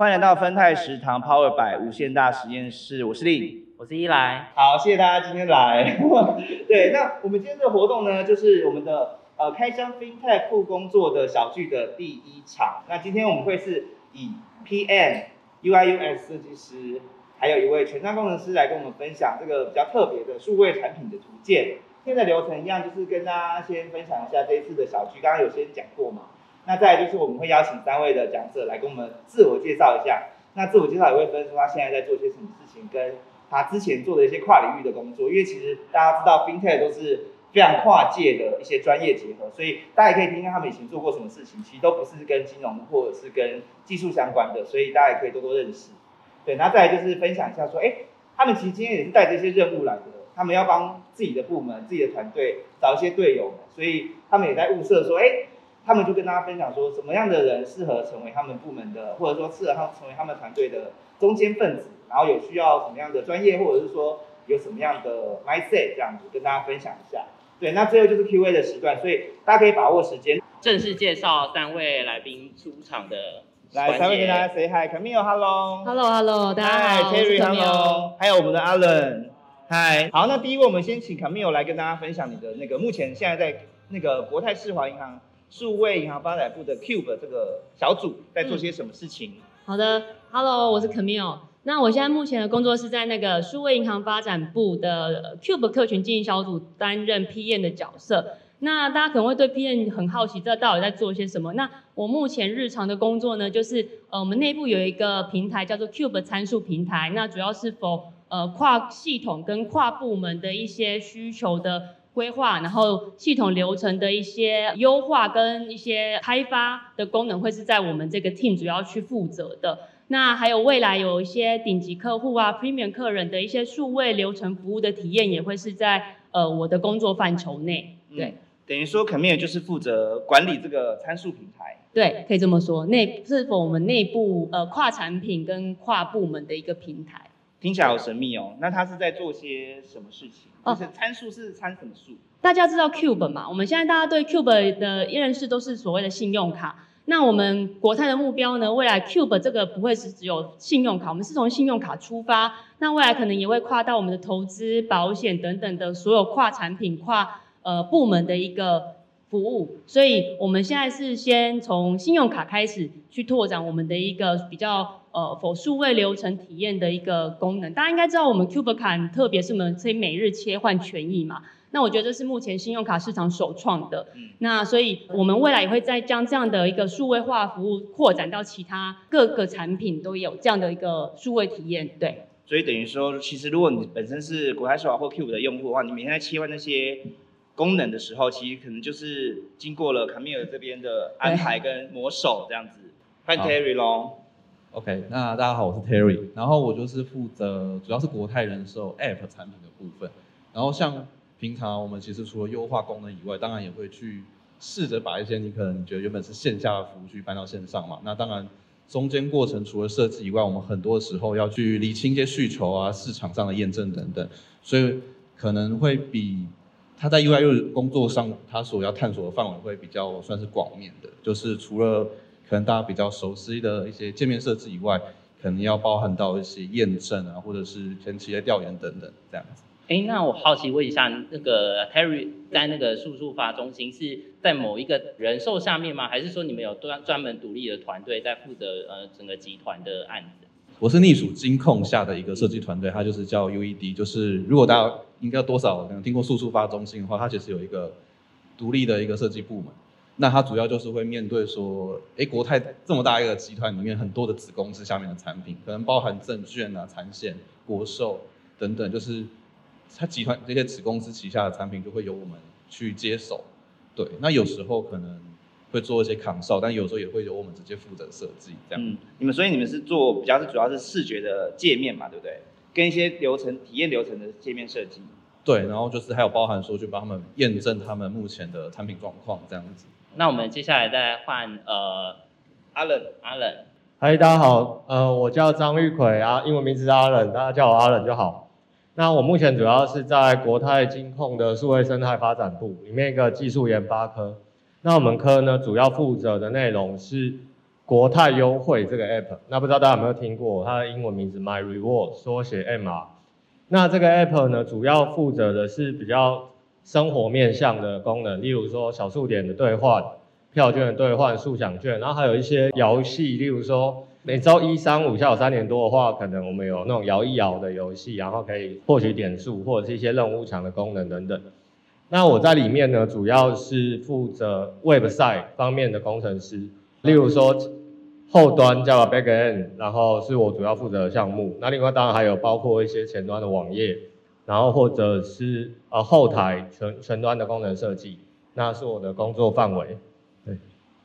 欢迎来到芬泰食堂 Power 百无限大实验室，我是丽，我是依来。好，谢谢大家今天来。对，那我们今天的活动呢，就是我们的呃开箱 FinTech 库工作的小聚的第一场。那今天我们会是以 PM、UI/UX 设计师，还有一位全站工程师来跟我们分享这个比较特别的数位产品的图鉴。现在流程一样，就是跟大家先分享一下这一次的小聚，刚刚有先讲过嘛。那再来就是我们会邀请三位的讲者来跟我们自我介绍一下。那自我介绍也会分说他现在在做些什么事情，跟他之前做的一些跨领域的工作。因为其实大家知道 FinTech 都是非常跨界的一些专业结合，所以大家也可以听听他们以前做过什么事情，其实都不是跟金融或者是跟技术相关的，所以大家也可以多多认识。对，那再来就是分享一下说，哎，他们其实今天也是带着一些任务来的，他们要帮自己的部门、自己的团队找一些队友，所以他们也在物色说，哎。他们就跟大家分享说，什么样的人适合成为他们部门的，或者说适合他成为他们团队的中间分子，然后有需要什么样的专业，或者是说有什么样的 mindset 这样子跟大家分享一下。对，那最后就是 Q&A 的时段，所以大家可以把握时间，正式介绍三位来宾出场的。来，三位跟大家 say hi，Camille，hello，hello，hello，大家好，Terry，hello，还有我们的 Allen，hi，好，那第一位我们先请 Camille 来跟大家分享你的那个目前现在在那个国泰世华银行。数位银行发展部的 Cube 这个小组在做些什么事情？好的，Hello，我是 Camille。那我现在目前的工作是在那个数位银行发展部的 Cube 客群经营小组担任 PM 的角色。那大家可能会对 PM 很好奇，这到底在做些什么？那我目前日常的工作呢，就是呃，我们内部有一个平台叫做 Cube 参数平台，那主要是否呃跨系统跟跨部门的一些需求的。规划，然后系统流程的一些优化跟一些开发的功能，会是在我们这个 team 主要去负责的。那还有未来有一些顶级客户啊，premium 客人的一些数位流程服务的体验，也会是在呃我的工作范畴内。对，等于说 c a m i l 就是负责管理这个参数平台。对，可以这么说，内是否我们内部呃跨产品跟跨部门的一个平台。听起来好神秘哦，那他是在做些什么事情？就是参数是参什么数？大家知道 Cube 嘛？我们现在大家对 Cube 的认识都是所谓的信用卡。那我们国泰的目标呢？未来 Cube 这个不会是只有信用卡，我们是从信用卡出发，那未来可能也会跨到我们的投资、保险等等的所有跨产品、跨呃部门的一个服务。所以我们现在是先从信用卡开始去拓展我们的一个比较。呃，否数位流程体验的一个功能，大家应该知道我们 Cube 卡，特别是我们可以每日切换权益嘛。那我觉得这是目前信用卡市场首创的。那所以我们未来也会再将这样的一个数位化服务扩展到其他各个产品都有这样的一个数位体验。对。所以等于说，其实如果你本身是国泰世华或 Cube 的用户的话，你每天在切换那些功能的时候，其实可能就是经过了 Camille 这边的安排跟魔手这样子。欢迎 Terry 喽。OK，那大家好，我是 Terry，然后我就是负责主要是国泰人寿 App 产品的部分。然后像平常我们其实除了优化功能以外，当然也会去试着把一些你可能觉得原本是线下的服务去搬到线上嘛。那当然中间过程除了设计以外，我们很多时候要去理清一些需求啊、市场上的验证等等，所以可能会比他在 UIU 工作上他所要探索的范围会比较算是广面的，就是除了。可能大家比较熟悉的一些界面设置以外，可能要包含到一些验证啊，或者是前期的调研等等这样子。哎，那我好奇问一下，那个 Terry 在那个数数发中心是在某一个人寿下面吗？还是说你们有专专门独立的团队在负责呃整个集团的案子？我是隶属金控下的一个设计团队，它就是叫 UED。就是如果大家应该多少可能听过数数发中心的话，它其实有一个独立的一个设计部门。那它主要就是会面对说，哎，国泰这么大一个集团里面，很多的子公司下面的产品，可能包含证券啊、产险、国寿等等，就是它集团这些子公司旗下的产品就会由我们去接手。对，那有时候可能会做一些扛哨，但有时候也会由我们直接负责设计这样。嗯，你们所以你们是做比较是主要是视觉的界面嘛，对不对？跟一些流程体验流程的界面设计。对，然后就是还有包含说去帮他们验证他们目前的产品状况这样子。那我们接下来再换呃阿冷，阿冷，嗨，大家好，呃，我叫张玉奎啊，英文名字是阿冷，大家叫我阿冷就好。那我目前主要是在国泰金控的数位生态发展部里面一个技术研发科。那我们科呢，主要负责的内容是国泰优惠这个 app。那不知道大家有没有听过它的英文名字 My Reward，缩写 MR。那这个 app 呢，主要负责的是比较生活面向的功能，例如说小数点的兑换、票券的兑换、速享券，然后还有一些游戏，例如说每周一、三、五下午三点多的话，可能我们有那种摇一摇的游戏，然后可以获取点数或者是一些任务墙的功能等等。那我在里面呢，主要是负责 website 方面的工程师，例如说。后端叫 backend，然后是我主要负责的项目。那另外当然还有包括一些前端的网页，然后或者是呃后台全全端的功能设计，那是我的工作范围。对，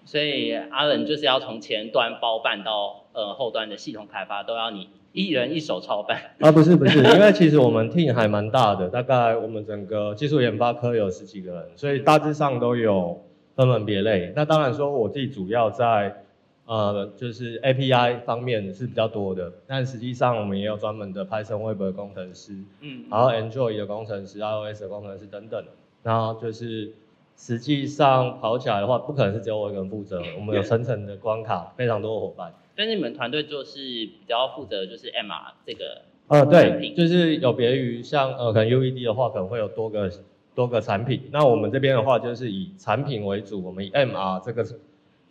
所以阿冷就是要从前端包办到呃后端的系统开发，都要你一人一手操办。啊，不是不是，因为其实我们 team 还蛮大的，大概我们整个技术研发科有十几个人，所以大致上都有分门别类。那当然说我自己主要在。呃，就是 API 方面是比较多的，但实际上我们也有专门的 Python Web 的工程师，嗯，然后 Android 的工程师、iOS 的工程师等等。然后就是实际上跑起来的话，不可能是只有我一个人负责，我们有层层的关卡，非常多的伙伴。但是你们团队做是比较负责就是 MR 这个，呃，对，就是有别于像呃可能 UED 的话，可能会有多个多个产品。那我们这边的话，就是以产品为主，我们以 MR 这个。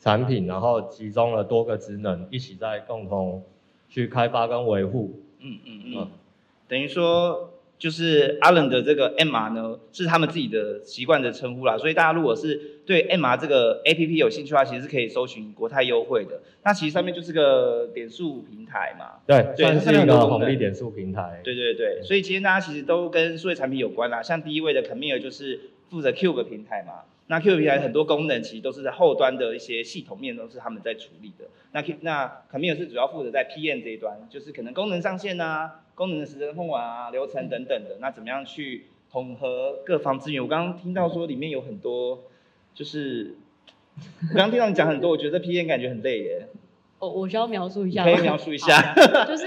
产品，然后集中了多个职能，一起在共同去开发跟维护。嗯嗯嗯，等于说就是阿冷的这个 MR 呢，是他们自己的习惯的称呼啦。所以大家如果是对 MR 这个 APP 有兴趣的话，其实是可以搜寻国泰优惠的。那其实上面就是个点数平台嘛。对，算是一个红利点数平台。对对对，所以今天大家其实都跟数位产品有关啦。像第一位的 Camille 就是负责 Cube 平台嘛。那 Q 平台很多功能其实都是在后端的一些系统面都是他们在处理的。那 Q 那 Kimi 是主要负责在 PM 这一端，就是可能功能上线啊、功能的时程控管啊、流程等等的。那怎么样去统合各方资源？我刚刚听到说里面有很多，就是我刚刚听到你讲很多，我觉得 PM 感觉很累耶。我我需要描述一下，可以描述一下，就是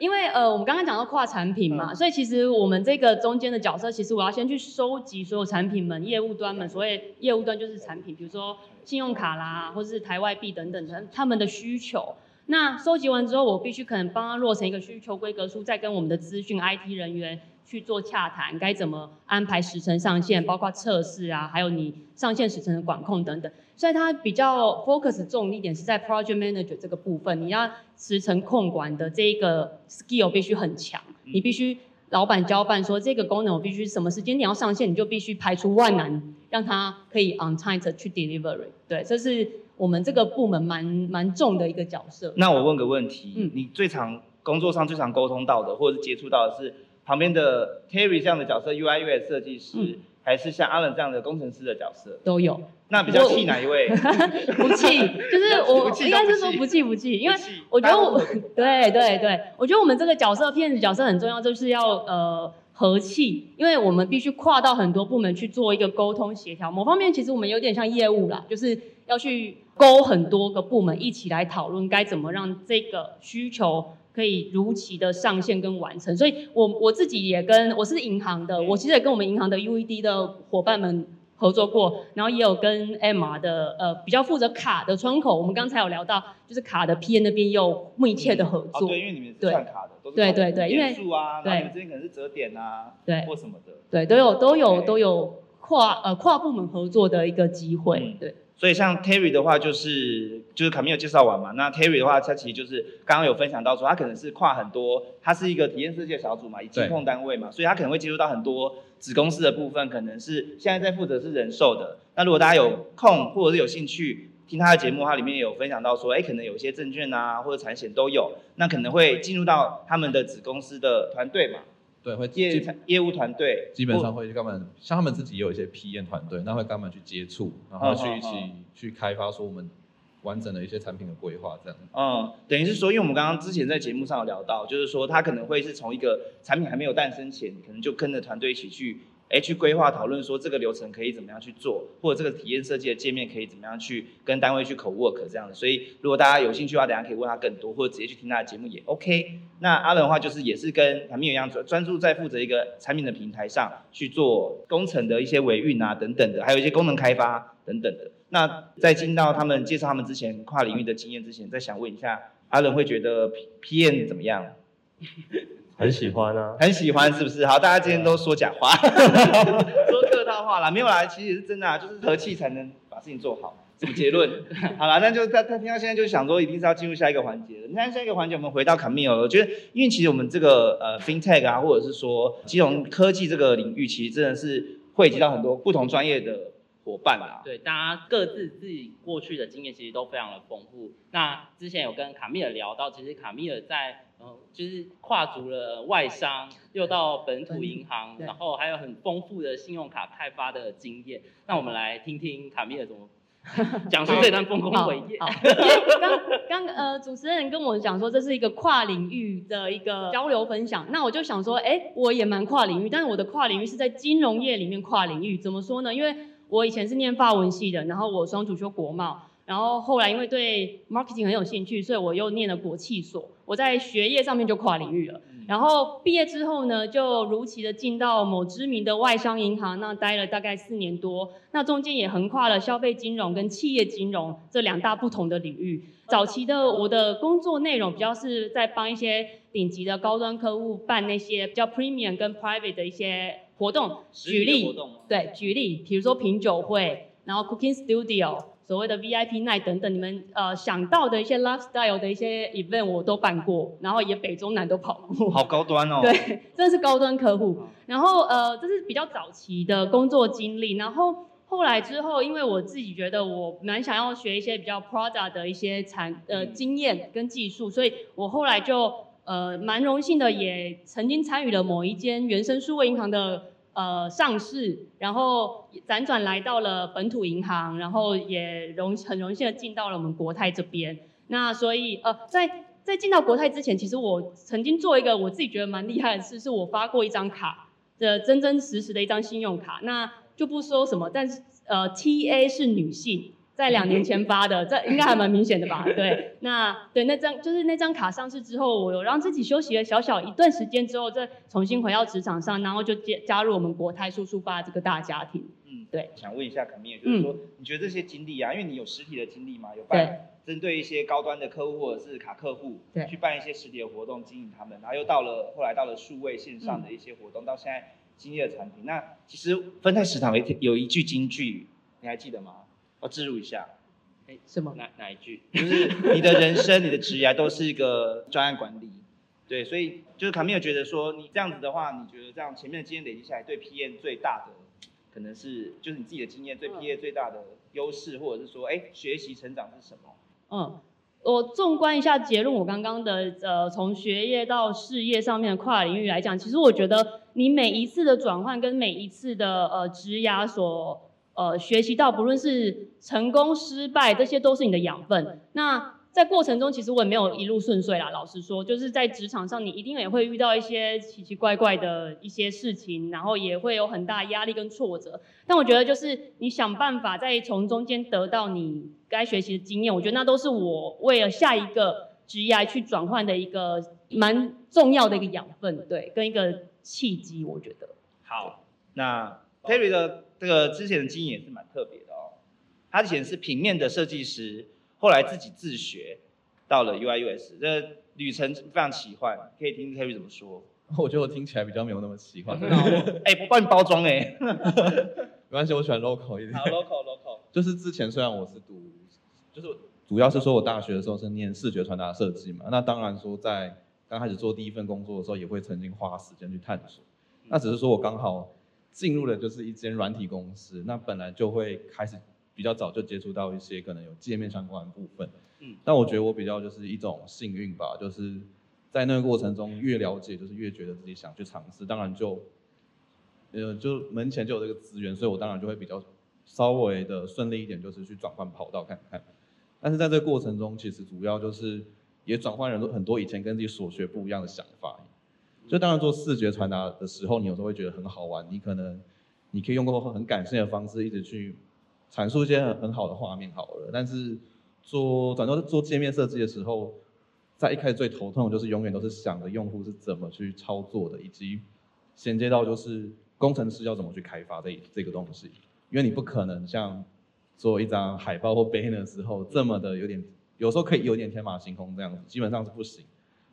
因为呃，我们刚刚讲到跨产品嘛，所以其实我们这个中间的角色，其实我要先去收集所有产品们、业务端们，所谓业务端就是产品，比如说信用卡啦，或者是台外币等等的，他们的需求。那收集完之后，我必须可能帮他落成一个需求规格书，再跟我们的资讯 IT 人员去做洽谈，该怎么安排时程上线，包括测试啊，还有你上线时程的管控等等。所以它比较 focus 重一点是在 project manager 这个部分，你要时程控管的这一个 skill 必须很强，你必须老板交办说这个功能我必须什么时间点要上线，你就必须排除万难，让它可以 on time 去 delivery。对，这是。我们这个部门蛮蛮重的一个角色。那我问个问题，嗯，你最常工作上最常沟通到的，或者是接触到的是旁边的 Terry 这样的角色，UI UX 设计师，还是像 Alan 这样的工程师的角色？都有。那比较气哪一位？不气，就是我应该是说不气不气，因为我觉得我 对对对，我觉得我们这个角色骗子角色很重要，就是要呃和气，因为我们必须跨到很多部门去做一个沟通协调。某方面其实我们有点像业务啦，就是要去。勾很多个部门一起来讨论该怎么让这个需求可以如期的上线跟完成，所以我我自己也跟我是银行的，我其实也跟我们银行的 UED 的伙伴们合作过，然后也有跟 MR 的呃比较负责卡的窗口，我们刚才有聊到，就是卡的 PN 那边有密切的合作。对，因为你们是算卡的，都是对对对，因为数啊，对，之间可能是折点啊，对，或什么的，对，都有都有都有跨呃跨部门合作的一个机会，对。所以像 Terry 的话，就是就是卡米有介绍完嘛。那 Terry 的话，他其实就是刚刚有分享到说，他可能是跨很多，他是一个体验世界小组嘛，以监控单位嘛，所以他可能会接触到很多子公司的部分，可能是现在在负责是人寿的。那如果大家有空或者是有兴趣听他的节目，他里面有分享到说，哎，可能有些证券啊或者产险都有，那可能会进入到他们的子公司的团队嘛。对，会业基业务团队基本上会跟他们，像他们自己也有一些 PM 团队，那会跟他们去接触，然后去一起去开发说我们完整的一些产品的规划这样。嗯，等于是说，因为我们刚刚之前在节目上有聊到，就是说他可能会是从一个产品还没有诞生前，可能就跟着团队一起去，哎，去规划讨论说这个流程可以怎么样去做，或者这个体验设计的界面可以怎么样去跟单位去口 work 这样的。所以如果大家有兴趣的话，等下可以问他更多，或者直接去听他的节目也 OK。那阿伦的话就是也是跟韩明一样，专注在负责一个产品的平台上去做工程的一些维运啊等等的，还有一些功能开发等等的。那在进到他们介绍他们之前跨领域的经验之前，再想问一下，阿伦会觉得 P P N 怎么样？很喜欢啊。很喜欢是不是？好，大家今天都说假话，说客套话啦，没有啦，其实是真的啊，就是和气才能把事情做好。什么结论？好了，那就他他听到现在就想说，一定是要进入下一个环节了。你看下一个环节，我们回到 Camille，我觉得，因为其实我们这个呃 FinTech 啊，或者是说金融科技这个领域，其实真的是汇集到很多不同专业的伙伴啦。对，大家各自自己过去的经验其实都非常的丰富。那之前有跟卡米尔聊到，其实卡米尔在呃就是跨足了外商，又到本土银行，然后还有很丰富的信用卡开发的经验。那我们来听听卡米尔怎么 讲述这段丰功伟业。刚刚呃主持人跟我讲说这是一个跨领域的一个交流分享，那我就想说，哎，我也蛮跨领域，但是我的跨领域是在金融业里面跨领域，怎么说呢？因为我以前是念法文系的，然后我双主修国贸，然后后来因为对 marketing 很有兴趣，所以我又念了国际所，我在学业上面就跨领域了。然后毕业之后呢，就如期的进到某知名的外商银行，那待了大概四年多。那中间也横跨了消费金融跟企业金融这两大不同的领域。早期的我的工作内容比较是在帮一些顶级的高端客户办那些比较 premium 跟 private 的一些活动。举例对，举例，比如说品酒会，然后 cooking studio，所谓的 VIP night 等等，你们呃想到的一些 lifestyle 的一些 event 我都办过，然后也北中南都跑过。好高端哦。对，真的是高端客户。然后呃，这是比较早期的工作经历。然后后来之后，因为我自己觉得我蛮想要学一些比较 Prada 的一些产呃经验跟技术，所以我后来就呃蛮荣幸的，也曾经参与了某一间原生数位银行的。呃，上市，然后辗转来到了本土银行，然后也荣很荣幸的进到了我们国泰这边。那所以呃，在在进到国泰之前，其实我曾经做一个我自己觉得蛮厉害的事，是我发过一张卡的真真实实的一张信用卡。那就不说什么，但是呃，TA 是女性，在两年前发的，这应该还蛮明显的吧？对，那对那张就是那张卡上市之后，我有让自己休息了小小一段时间之后，再重新回到职场上，然后就加加入我们国泰速速发这个大家庭。嗯，对。想问一下肯米尔，就是说，你觉得这些经历啊，因为你有实体的经历嘛，有办针对一些高端的客户或者是卡客户，对去办一些实体的活动经营他们，然后又到了后来到了数位线上的一些活动，到现在经历的产品。那其实分泰食堂有一有一句金句，你还记得吗？我置入一下，哎什么？哪哪一句？就是你的人生、你的职业都是一个专案管理。对，所以就是卡米尔觉得说，你这样子的话，你觉得这样前面的经验累积下来，对 PM 最大的可能是就是你自己的经验对 PM 最大的优势，或者是说，哎，学习成长是什么？嗯，我纵观一下结论，我刚刚的呃，从学业到事业上面的跨领域来讲，其实我觉得你每一次的转换跟每一次的呃职涯所呃学习到，不论是成功失败，这些都是你的养分。那在过程中，其实我也没有一路顺遂啦。老实说，就是在职场上，你一定也会遇到一些奇奇怪怪的一些事情，然后也会有很大压力跟挫折。但我觉得，就是你想办法再从中间得到你该学习的经验，我觉得那都是我为了下一个职业去转换的一个蛮重要的一个养分，对，跟一个契机，我觉得。好，那 Terry 的这个之前的经验也是蛮特别的哦。他以前是平面的设计师，后来自己自学到了 UI US，这旅程非常奇幻，可以听听 Terry 怎么说。我觉得我听起来比较没有那么奇幻，哎、不帮你包装哎、没关系，我喜欢 local 一点。好，local local。就是之前虽然我是读，就是主要是说我大学的时候是念视觉传达设计嘛，那当然说在刚开始做第一份工作的时候，也会曾经花时间去探索。那只是说我刚好进入的就是一间软体公司，那本来就会开始比较早就接触到一些可能有界面相关的部分。嗯但我觉得我比较就是一种幸运吧，就是在那个过程中越了解，就是越觉得自己想去尝试，当然就，呃，就门前就有这个资源，所以我当然就会比较稍微的顺利一点，就是去转换跑道看看。但是在这个过程中，其实主要就是也转换了很多以前跟自己所学不一样的想法。就当然做视觉传达的时候，你有时候会觉得很好玩，你可能你可以用过很感性的方式一直去阐述一些很很好的画面好了。但是做转到做界面设计的时候，在一开始最头痛就是永远都是想着用户是怎么去操作的，以及衔接到就是工程师要怎么去开发这这个东西，因为你不可能像做一张海报或 banner 的时候这么的有点，有时候可以有点天马行空这样子，基本上是不行。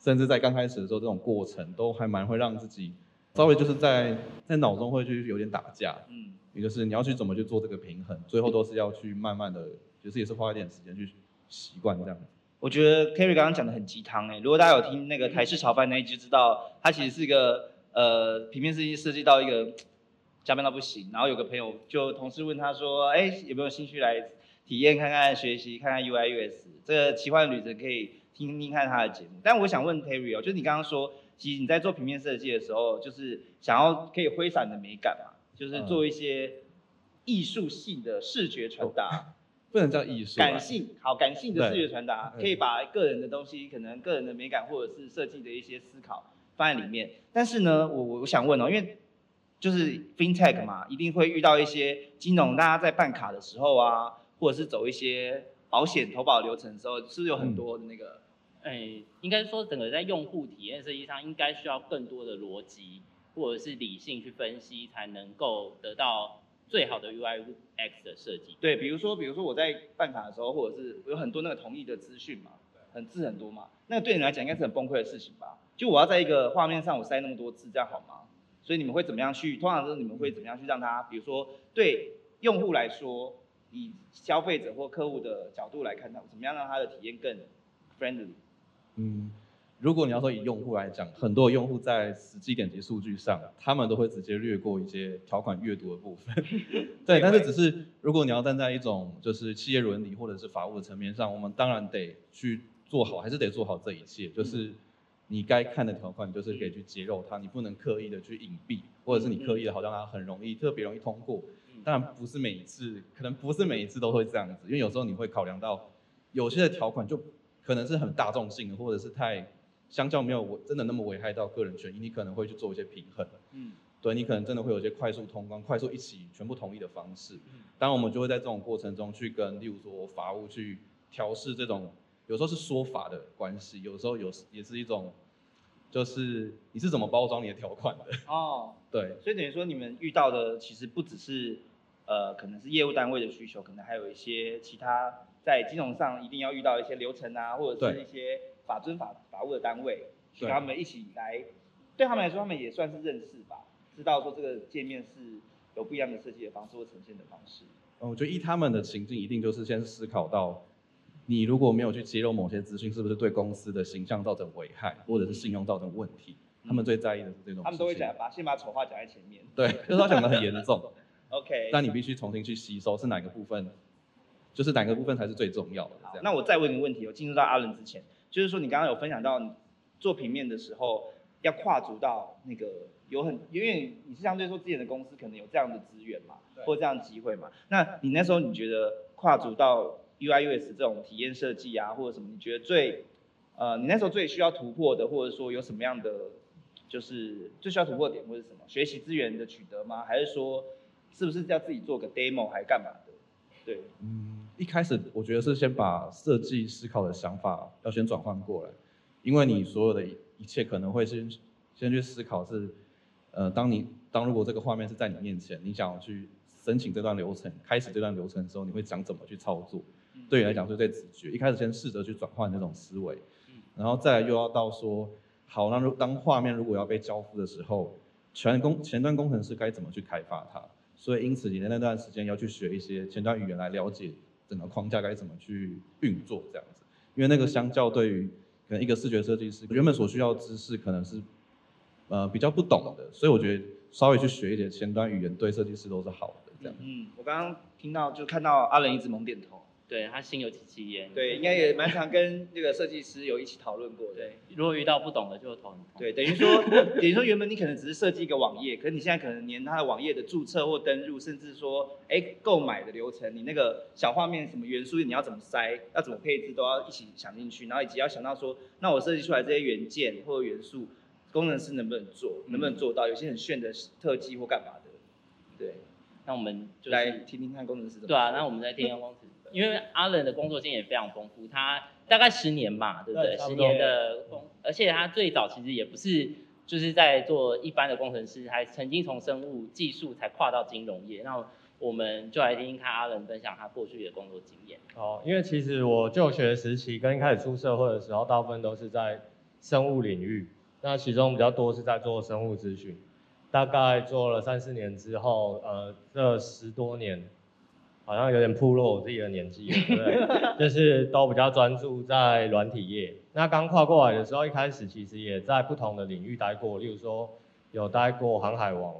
甚至在刚开始的时候，这种过程都还蛮会让自己稍微就是在在脑中会去有点打架，嗯，也就是你要去怎么去做这个平衡，最后都是要去慢慢的，就是也是花一点时间去习惯这样。子。我觉得 Kerry 刚刚讲的很鸡汤哎，如果大家有听那个台式炒饭那一集，知道他其实是一个呃平面设计设计到一个加班到不行，然后有个朋友就同事问他说，哎有没有兴趣来体验看看学习看看 UI US 这个奇幻旅程可以听听看他的节目。但我想问 Terry 哦，就是你刚刚说，其实你在做平面设计的时候，就是想要可以挥洒你的美感嘛，就是做一些艺术性的视觉传达。不能叫艺术，感性好，感性的视觉传达，可以把个人的东西，可能个人的美感或者是设计的一些思考放在里面。但是呢，我我我想问哦，因为就是 FinTech 嘛，一定会遇到一些金融，大家在办卡的时候啊，或者是走一些保险投保流程的时候，是不是有很多的那个？哎，应该说整个在用户体验设计上，应该需要更多的逻辑或者是理性去分析，才能够得到。最好的 UI X 的设计，对，比如说，比如说我在办卡的时候，或者是有很多那个同意的资讯嘛，很字很多嘛，那个对你来讲应该是很崩溃的事情吧？就我要在一个画面上我塞那么多字，这样好吗？所以你们会怎么样去？通常是你们会怎么样去让它，比如说对用户来说，以消费者或客户的角度来看，它怎么样让他的体验更 friendly？嗯。如果你要说以用户来讲，很多用户在实际点击数据上，他们都会直接略过一些条款阅读的部分。对，但是只是如果你要站在一种就是企业伦理或者是法务的层面上，我们当然得去做好，还是得做好这一切。就是你该看的条款，就是可以去揭露它，你不能刻意的去隐蔽，或者是你刻意的好像它很容易特别容易通过。当然不是每一次，可能不是每一次都会这样子，因为有时候你会考量到有些的条款就可能是很大众性的，或者是太。相较没有我真的那么危害到个人权益，你可能会去做一些平衡。嗯，对你可能真的会有一些快速通关、快速一起全部同意的方式。嗯，当然我们就会在这种过程中去跟，例如说法务去调试这种，有时候是说法的关系，有时候有也是一种，就是你是怎么包装你的条款的。哦，对，所以等于说你们遇到的其实不只是，呃，可能是业务单位的需求，可能还有一些其他在金融上一定要遇到一些流程啊，或者是一些。法遵法法务的单位，跟他们一起来，对他们来说，他们也算是认识吧，知道说这个界面是有不一样的设计的方式或呈现的方式。嗯，我觉得依他们的情境，一定就是先思考到，你如果没有去揭露某些资讯，是不是对公司的形象造成危害，或者是信用造成问题？他们最在意的是这种。他们都会讲，把先把丑话讲在前面。对，就是他讲的很严重。OK。但你必须重新去吸收是哪个部分，就是哪个部分才是最重要的。这样。那我再问一个问题，我进入到阿伦之前。就是说，你刚刚有分享到你做平面的时候，要跨足到那个有很，因为你是相对说之前的公司可能有这样的资源嘛，或这样的机会嘛。那你那时候你觉得跨足到 UI US 这种体验设计啊，或者什么，你觉得最呃，你那时候最需要突破的，或者说有什么样的就是最需要突破点，或者什么学习资源的取得吗？还是说是不是要自己做个 demo 还干嘛的？对，嗯。一开始我觉得是先把设计思考的想法要先转换过来，因为你所有的一切可能会先先去思考是，呃，当你当如果这个画面是在你面前，你想要去申请这段流程，开始这段流程的时候，你会想怎么去操作？对你来讲是最直觉。一开始先试着去转换那种思维，然后再又要到说，好，那如当画面如果要被交付的时候，全工前端工程师该怎么去开发它？所以因此你的那段时间要去学一些前端语言来了解。整个框架该怎么去运作这样子？因为那个相较对于可能一个视觉设计师原本所需要知识可能是呃比较不懂的，所以我觉得稍微去学一点前端语言对设计师都是好的这样。嗯，我刚刚听到就看到阿仁一直猛点头，对他心有戚戚焉。对，应该也蛮常跟那个设计师有一起讨论过的。对，如果遇到不懂的就头很痛。对，等于说，等于说原本你可能只是设计一个网页，可是你现在可能连他的网页的注册或登入，甚至说，哎，购买的流程，你那个小画面什么元素你要怎么塞，要怎么配置，都要一起想进去，然后以及要想到说，那我设计出来这些元件或者元素，工程师能不能做，能不能做到？有些很炫的特技或干嘛的，对，那我们就来听听看工程师怎么。对啊，那我们在听听工程师。因为阿伦的工作经验非常丰富，他大概十年吧，对不对？十年的工，而且他最早其实也不是就是在做一般的工程师，还曾经从生物技术才跨到金融业。那我们就来听听看阿伦分享他过去的工作经验。哦，因为其实我就学时期跟一开始出社会的时候，大部分都是在生物领域，那其中比较多是在做生物咨询，大概做了三四年之后，呃，这十多年。好像有点暴露我自己的年纪，对不对？就是都比较专注在软体业。那刚跨过来的时候，一开始其实也在不同的领域待过，例如说有待过航海王，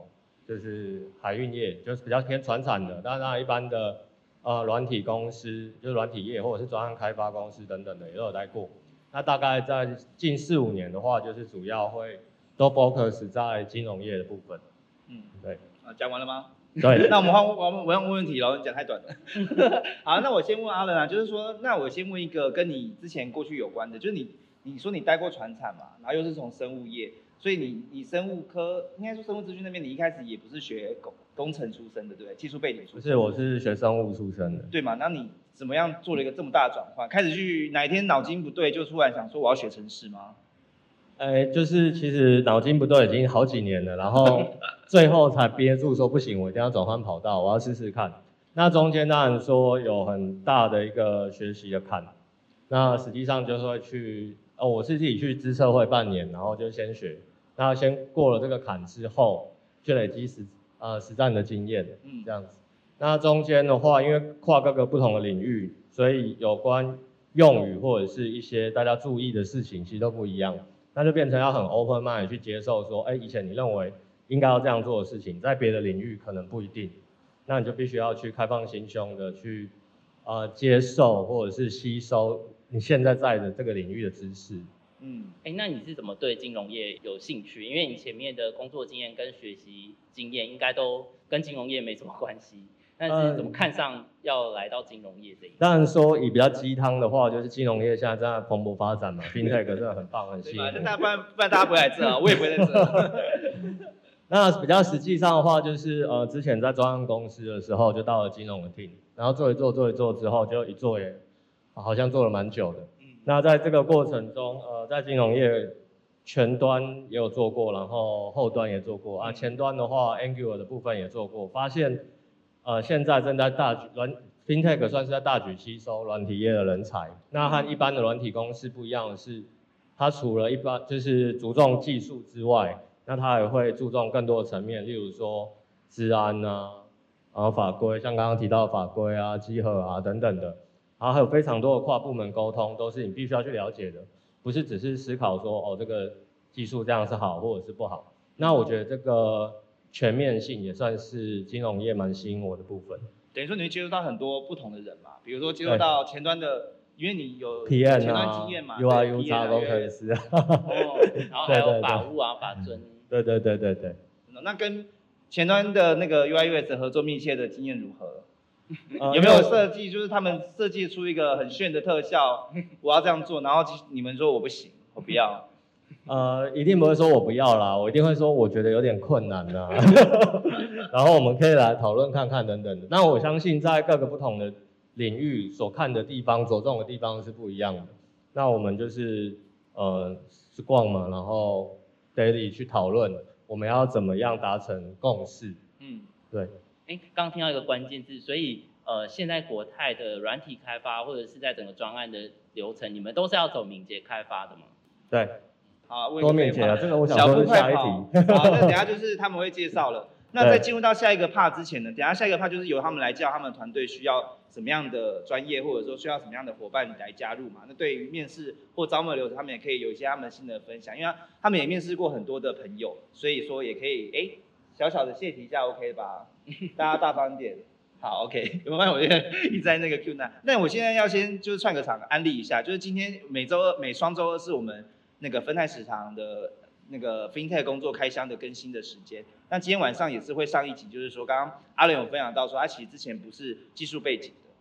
就是海运业，就是比较偏船产的。当然，一般的呃软体公司，就是软体业或者是专案开发公司等等的，也都有待过。那大概在近四五年的话，就是主要会都 focus 在金融业的部分。嗯，对。啊，讲完了吗？对，那我们换我我要问问题了，你讲太短了。好，那我先问阿伦啊，就是说，那我先问一个跟你之前过去有关的，就是你你说你待过船厂嘛，然后又是从生物业，所以你你生物科应该说生物资讯那边，你一开始也不是学工工程出身的，对不对？技术背景出身。不是，我是学生物出身的。对嘛？那你怎么样做了一个这么大的转换？开始去哪一天脑筋不对，就突然想说我要学城市吗？哎，就是其实脑筋不对已经好几年了，然后 最后才憋住说不行，我一定要转换跑道，我要试试看。那中间当然说有很大的一个学习的坎，那实际上就是会去，哦，我是自己去资策会半年，然后就先学，那先过了这个坎之后，去累积实呃实战的经验，嗯，这样子。那中间的话，因为跨各个不同的领域，所以有关用语或者是一些大家注意的事情，其实都不一样。那就变成要很 open mind 去接受说，哎，以前你认为应该要这样做的事情，在别的领域可能不一定，那你就必须要去开放心胸的去，呃，接受或者是吸收你现在在的这个领域的知识。嗯，哎，那你是怎么对金融业有兴趣？因为你前面的工作经验跟学习经验应该都跟金融业没什么关系。但是怎么看上要来到金融业这一？当然说以比较鸡汤的话，就是金融业现在在蓬勃发展嘛，FinTech 真的很棒很吸引。那不然不然大家不来这啊，我也不会在这。那比较实际上的话，就是呃之前在中央公司的时候，就到了金融的 team，然后做一做做一做之后，就一做也好像做了蛮久的。那在这个过程中，呃在金融业前端也有做过，然后后端也做过啊，前端的话 Angular 的部分也做过，发现。呃，现在正在大举软 FinTech 算是在大举吸收软体业的人才。那和一般的软体公司不一样的是，它除了一般就是注重技术之外，那它也会注重更多的层面，例如说治安啊，然后法规，像刚刚提到的法规啊、稽核啊等等的，然后还有非常多的跨部门沟通，都是你必须要去了解的，不是只是思考说哦这个技术这样是好或者是不好。那我觉得这个。全面性也算是金融业蛮吸引我的部分。等于说你会接触到很多不同的人嘛，比如说接触到前端的，因为你有前端经验嘛，UI、U 叉工程师啊，哦，然后还有法务啊、法尊。对对对对对。那跟前端的那个 UI、US 合作密切的经验如何？有没有设计？就是他们设计出一个很炫的特效，我要这样做，然后你们说我不行，我不要。呃，一定不会说我不要啦，我一定会说我觉得有点困难呐，然后我们可以来讨论看看等等的。那我相信在各个不同的领域所看的地方、着重的地方是不一样的。那我们就是呃是逛嘛，然后 daily 去讨论我们要怎么样达成共识。嗯，对。哎，刚听到一个关键字，所以呃现在国泰的软体开发或者是在整个专案的流程，你们都是要走敏捷开发的吗？对。好，多面前啊，这个我想说下一题。好，那等下就是他们会介绍了。那在进入到下一个 part 之前呢，等下下一个 part 就是由他们来叫他们团队需要什么样的专业，或者说需要什么样的伙伴来加入嘛。那对于面试或招募流程，他们也可以有一些他们新的分享，因为他们也面试过很多的朋友，所以说也可以哎小小的谢题一下，OK 吧？大家大方点。好，OK，没关系，我就 一直在那个 Q 那。那我现在要先就是串个场安利一下，就是今天每周二每双周二是我们那个分泰食堂的那个 FinTech 工作开箱的更新的时间。那今天晚上也是会上一集，就是说刚刚阿伦有分享到说，他其实之前不是技术背景的，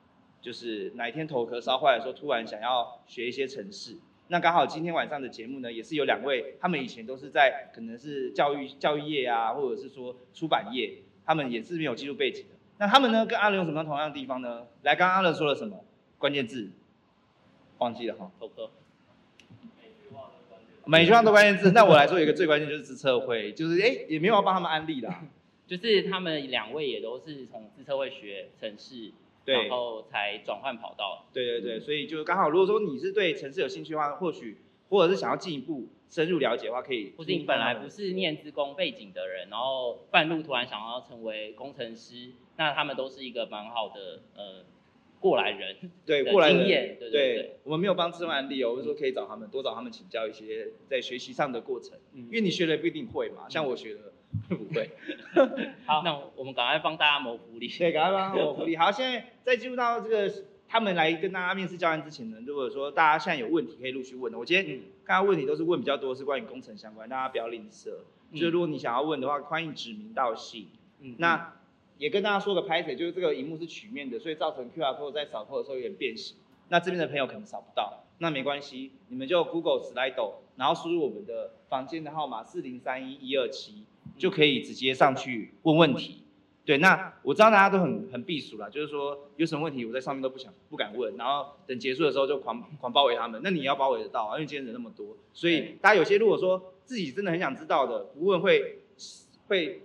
就是哪一天头壳烧坏的时候，突然想要学一些程式。那刚好今天晚上的节目呢，也是有两位，他们以前都是在可能是教育教育业啊，或者是说出版业，他们也是没有技术背景的。那他们呢，跟阿伦有什么同样的地方呢？来，刚刚阿伦说了什么关键字？忘记了哈。头科。每句话都关键字。那我来说，有一个最关键就是自测会，就是哎，也没有要帮他们安利啦。就是他们两位也都是从自测会学城市，然后才转换跑道。对对对，所以就刚好，如果说你是对城市有兴趣的话，或许或者是想要进一步深入了解的话，可以。或是你本来不是念资工背景的人，然后半路突然想要成为工程师。那他们都是一个蛮好的呃过来人，对过来经验，对对。我们没有帮自案例哦，我是说可以找他们，多找他们请教一些在学习上的过程，因为你学的不一定会嘛，像我学的不会。好，那我们赶快帮大家谋福利。对，赶快帮谋福利。好，现在在进入到这个他们来跟大家面试教案之前呢，如果说大家现在有问题可以陆续问的，我今天刚刚问题都是问比较多是关于工程相关，大家不要吝啬。就是如果你想要问的话，欢迎指名道姓。嗯，那。也跟大家说个拍摄，就是这个荧幕是曲面的，所以造成 QR code 在扫扣的时候有点变形。那这边的朋友可能扫不到，那没关系，你们就 Google Slido，然后输入我们的房间的号码四零三一一二七，就可以直接上去问问题。对，那我知道大家都很很避暑啦，就是说有什么问题我在上面都不想不敢问，然后等结束的时候就狂狂包围他们。那你要包围得到啊，因为今天人那么多，所以大家有些如果说自己真的很想知道的，不问会会。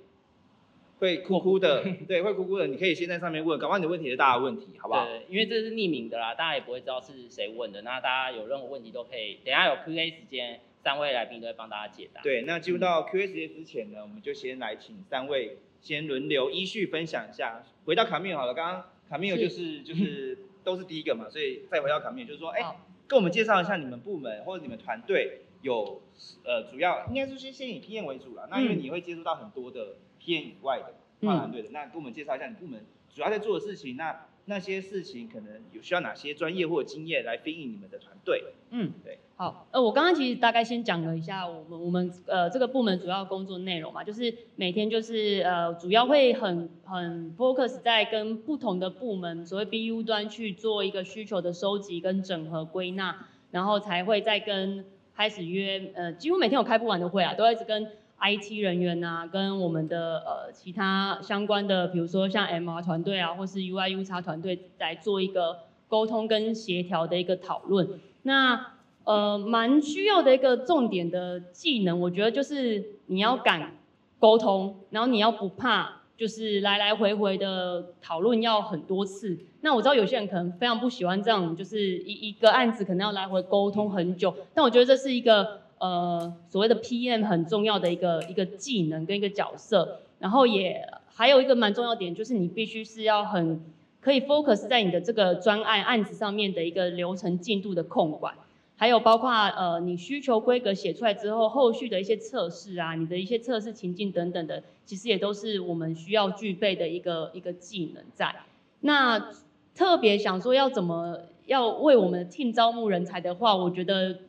会哭哭的，对，会哭哭的。你可以先在上面问，搞不好你的问题是大的问题，好不好？对，因为这是匿名的啦，大家也不会知道是谁问的。那大家有任何问题都可以，等下有 Q&A 时间，三位来宾都会帮大家解答。对，那进入到 Q&A 时间之前呢，我们就先来请三位先轮流依序分享一下。回到卡米尔好了，刚刚卡米尔就是就是 都是第一个嘛，所以再回到卡米尔，就是说，哎，跟我们介绍一下你们部门或者你们团队有呃主要应该是先先以 PM 为主了。那因为你会接触到很多的。PM 以外的跨团队的，那跟我们介绍一下你部门主要在做的事情，那那些事情可能有需要哪些专业或者经验来飞应你们的团队？嗯，对，好，呃，我刚刚其实大概先讲了一下我们我们呃这个部门主要工作内容嘛，就是每天就是呃主要会很很 focus 在跟不同的部门，所谓 BU 端去做一个需求的收集跟整合归纳，然后才会再跟开始约，呃，几乎每天有开不完的会啊，都一直跟。IT 人员呐，跟我们的呃其他相关的，比如说像 MR 团队啊，或是 UIUX 团队来做一个沟通跟协调的一个讨论。那呃蛮需要的一个重点的技能，我觉得就是你要敢沟通，然后你要不怕，就是来来回回的讨论要很多次。那我知道有些人可能非常不喜欢这样，就是一一个案子可能要来回沟通很久，但我觉得这是一个。呃，所谓的 PM 很重要的一个一个技能跟一个角色，然后也还有一个蛮重要点，就是你必须是要很可以 focus 在你的这个专案案子上面的一个流程进度的控管，还有包括呃你需求规格写出来之后，后续的一些测试啊，你的一些测试情境等等的，其实也都是我们需要具备的一个一个技能在。那特别想说要怎么要为我们 team 招募人才的话，我觉得。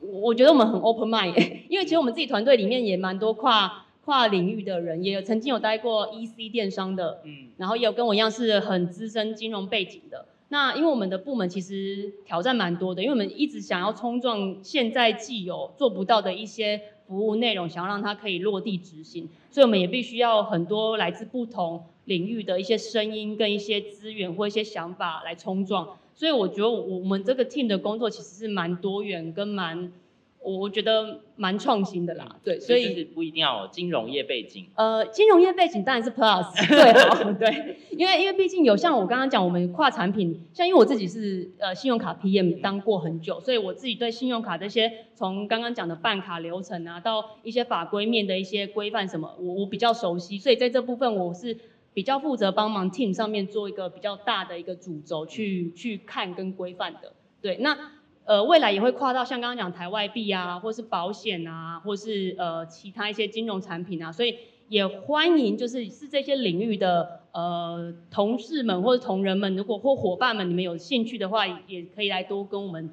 我觉得我们很 open mind，因为其实我们自己团队里面也蛮多跨跨领域的人，也有曾经有待过 EC 电商的，嗯，然后也有跟我一样是很资深金融背景的。那因为我们的部门其实挑战蛮多的，因为我们一直想要冲撞现在既有做不到的一些服务内容，想要让它可以落地执行，所以我们也必须要很多来自不同领域的一些声音跟一些资源或一些想法来冲撞。所以我觉得我们这个 team 的工作其实是蛮多元跟蛮，我觉得蛮创新的啦。对，所以不一定要有金融业背景。呃，金融业背景当然是 plus 最好，对，因为因为毕竟有像我刚刚讲，我们跨产品，像因为我自己是呃信用卡 PM 当过很久，所以我自己对信用卡这些从刚刚讲的办卡流程啊，到一些法规面的一些规范什么，我我比较熟悉，所以在这部分我是。比较负责帮忙 team 上面做一个比较大的一个主轴去去看跟规范的，对，那呃未来也会跨到像刚刚讲台外币啊，或是保险啊，或是呃其他一些金融产品啊，所以也欢迎就是是这些领域的呃同事们或者同仁们，如果或伙伴们你们有兴趣的话，也可以来多跟我们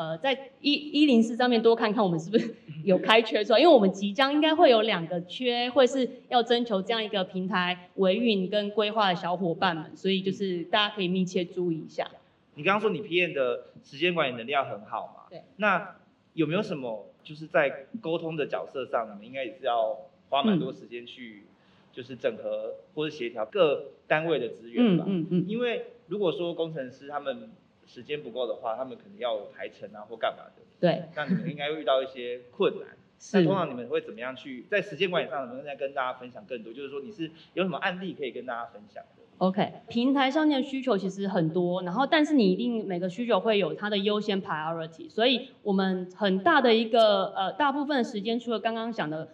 呃在一一零四上面多看看我们是不是 有开缺出来，因为我们即将应该会有两个缺，会是要征求这样一个平台维运跟规划的小伙伴们，所以就是大家可以密切注意一下。你刚刚说你 PM 的时间管理能力要很好嘛？对。那有没有什么就是在沟通的角色上，你们应该也是要花蛮多时间去，就是整合或者协调各单位的资源吧？嗯嗯嗯。因为如果说工程师他们时间不够的话，他们可能要排程啊或干嘛的。对。那你们应该会遇到一些困难。那通常你们会怎么样去在时间管理上，能不能再跟大家分享更多？就是说你是有什么案例可以跟大家分享的？OK，平台上面的需求其实很多，然后但是你一定每个需求会有它的优先 priority，所以我们很大的一个呃大部分的时间，除了刚刚讲的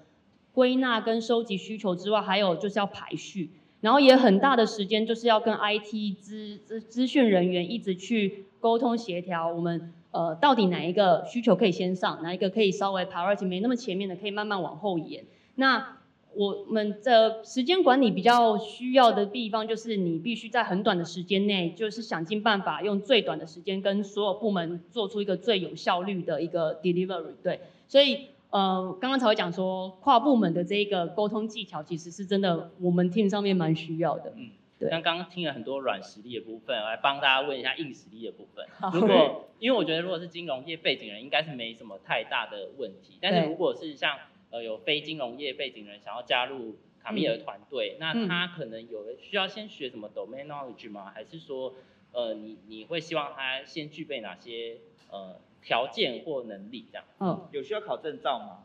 归纳跟收集需求之外，还有就是要排序，然后也很大的时间就是要跟 IT 资资资讯人员一直去沟通协调，我们呃到底哪一个需求可以先上，哪一个可以稍微排位起没那么前面的可以慢慢往后延，那。我们的时间管理比较需要的地方，就是你必须在很短的时间内，就是想尽办法用最短的时间跟所有部门做出一个最有效率的一个 delivery。对，所以呃，刚刚才会讲说跨部门的这一个沟通技巧，其实是真的我们 team 上面蛮需要的。嗯，刚刚听了很多软实力的部分，来帮大家问一下硬实力的部分。如果因为我觉得如果是金融业背景人，应该是没什么太大的问题。但是如果是像呃，有非金融业背景人想要加入卡米尔团队，那他可能有需要先学什么 domain knowledge 吗？还是说，呃，你你会希望他先具备哪些呃条件或能力这样？嗯，有需要考证照吗？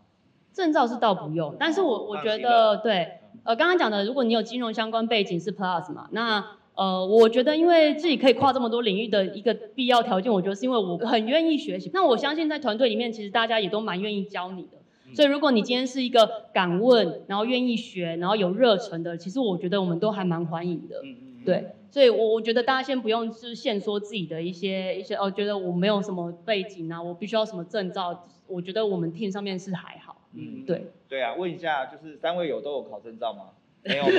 证照是倒不用，但是我我觉得对，呃，刚刚讲的，如果你有金融相关背景是 plus 嘛，那呃，我觉得因为自己可以跨这么多领域的一个必要条件，我觉得是因为我很愿意学习。那我相信在团队里面，其实大家也都蛮愿意教你的。所以，如果你今天是一个敢问，然后愿意学，然后有热忱的，其实我觉得我们都还蛮欢迎的。对，所以，我我觉得大家先不用是限说自己的一些一些哦，觉得我没有什么背景啊，我必须要什么证照。我觉得我们 team 上面是还好。嗯，对。对啊，问一下，就是三位有都有考证照吗？没有吗？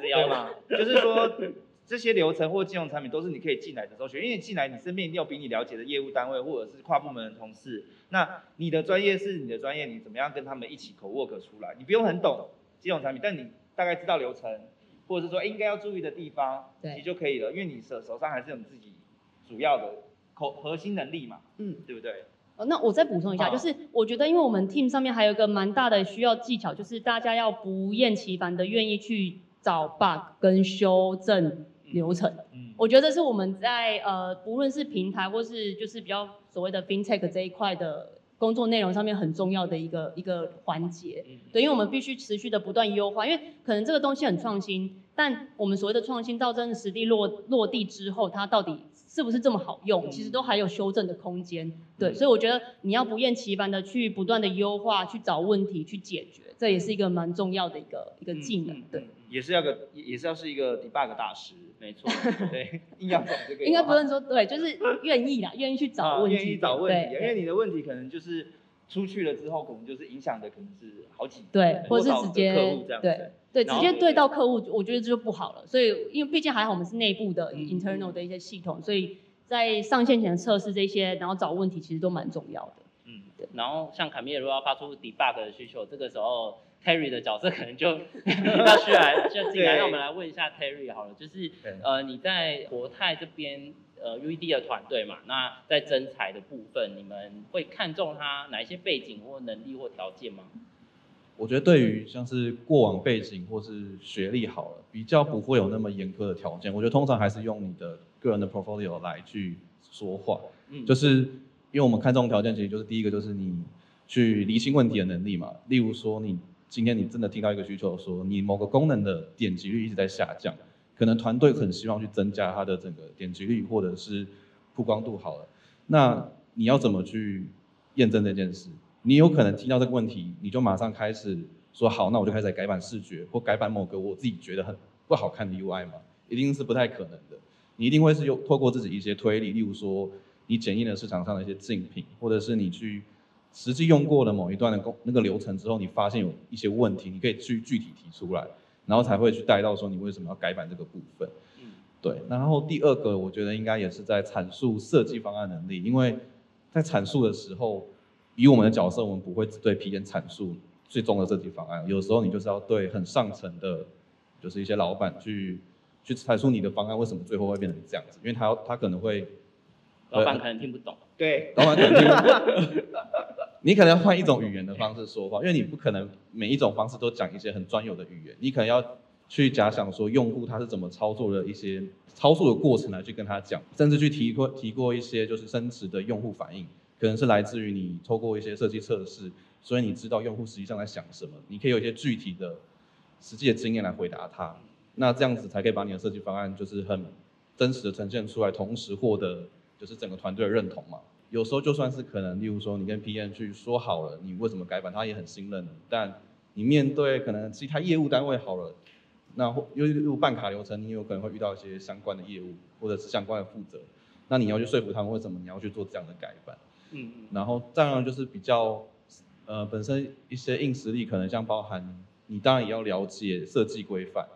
只有吗？就是说。这些流程或金融产品都是你可以进来的时候学，因为进来你身边一定有比你了解的业务单位或者是跨部门的同事。那你的专业是你的专业，你怎么样跟他们一起 co work 出来？你不用很懂金融产品，但你大概知道流程，或者是说应该要注意的地方，其实就可以了。因为你手手上还是有你自己主要的口核心能力嘛，嗯，对不对？哦，那我再补充一下，就是我觉得因为我们 team 上面还有一个蛮大的需要技巧，就是大家要不厌其烦的愿意去找 bug 跟修正。流程，嗯，我觉得是我们在呃，不论是平台或是就是比较所谓的 fintech 这一块的工作内容上面很重要的一个一个环节，对，因为我们必须持续的不断优化，因为可能这个东西很创新，但我们所谓的创新到真的实地落落地之后，它到底是不是这么好用，其实都还有修正的空间，对，所以我觉得你要不厌其烦的去不断的优化，去找问题去解决，这也是一个蛮重要的一个一个技能，对。也是要个，也是要是一个 debug 大师，没错，对，硬要懂这个。应该不能说对，就是愿意啦，愿意去找问题，愿意找问题，因为你的问题可能就是出去了之后，可能就是影响的可能是好几对，或者是直接客户这样对对，直接对到客户，我觉得这就不好了。所以因为毕竟还好我们是内部的 internal 的一些系统，所以在上线前测试这些，然后找问题其实都蛮重要的。嗯，对。然后像卡米尔如果要发出 debug 的需求，这个时候。Terry 的角色可能就 要需来就进来，让我们来问一下 Terry 好了，就是呃你在国泰这边呃 UED 的团队嘛，那在征才的部分，你们会看重他哪一些背景或能力或条件吗？我觉得对于像是过往背景或是学历好了，比较不会有那么严苛的条件。我觉得通常还是用你的个人的 portfolio 来去说话，嗯，就是因为我们看重条件，其实就是第一个就是你去厘清问题的能力嘛，例如说你。今天你真的听到一个需求，说你某个功能的点击率一直在下降，可能团队很希望去增加它的整个点击率或者是曝光度好了，那你要怎么去验证这件事？你有可能听到这个问题，你就马上开始说好，那我就开始改版视觉或改版某个我自己觉得很不好看的 UI 嘛？一定是不太可能的。你一定会是用透过自己一些推理，例如说你检验了市场上的一些竞品，或者是你去。实际用过了某一段的工那个流程之后，你发现有一些问题，你可以去具体提出来，然后才会去带到说你为什么要改版这个部分。嗯对，然后第二个我觉得应该也是在阐述设计方案能力，因为在阐述的时候，以我们的角色，我们不会只对 PM 阐述最终的设计方案，有时候你就是要对很上层的，就是一些老板去去阐述你的方案为什么最后会变成这样子，因为他要他可能会，老板可能听不懂。对，老板可能听不懂，你可能要换一种语言的方式说话，因为你不可能每一种方式都讲一些很专有的语言，你可能要去假想说用户他是怎么操作的一些操作的过程来去跟他讲，甚至去提过提过一些就是真实的用户反应，可能是来自于你透过一些设计测试，所以你知道用户实际上在想什么，你可以有一些具体的实际的经验来回答他，那这样子才可以把你的设计方案就是很真实的呈现出来，同时获得就是整个团队的认同嘛。有时候就算是可能，例如说你跟 PM 去说好了，你为什么改版，他也很信任的。但你面对可能其他业务单位好了，那又又办卡流程，你有可能会遇到一些相关的业务或者是相关的负责，那你要去说服他们为什么你要去做这样的改版。嗯然后当然就是比较，呃，本身一些硬实力可能像包含你当然也要了解设计规范。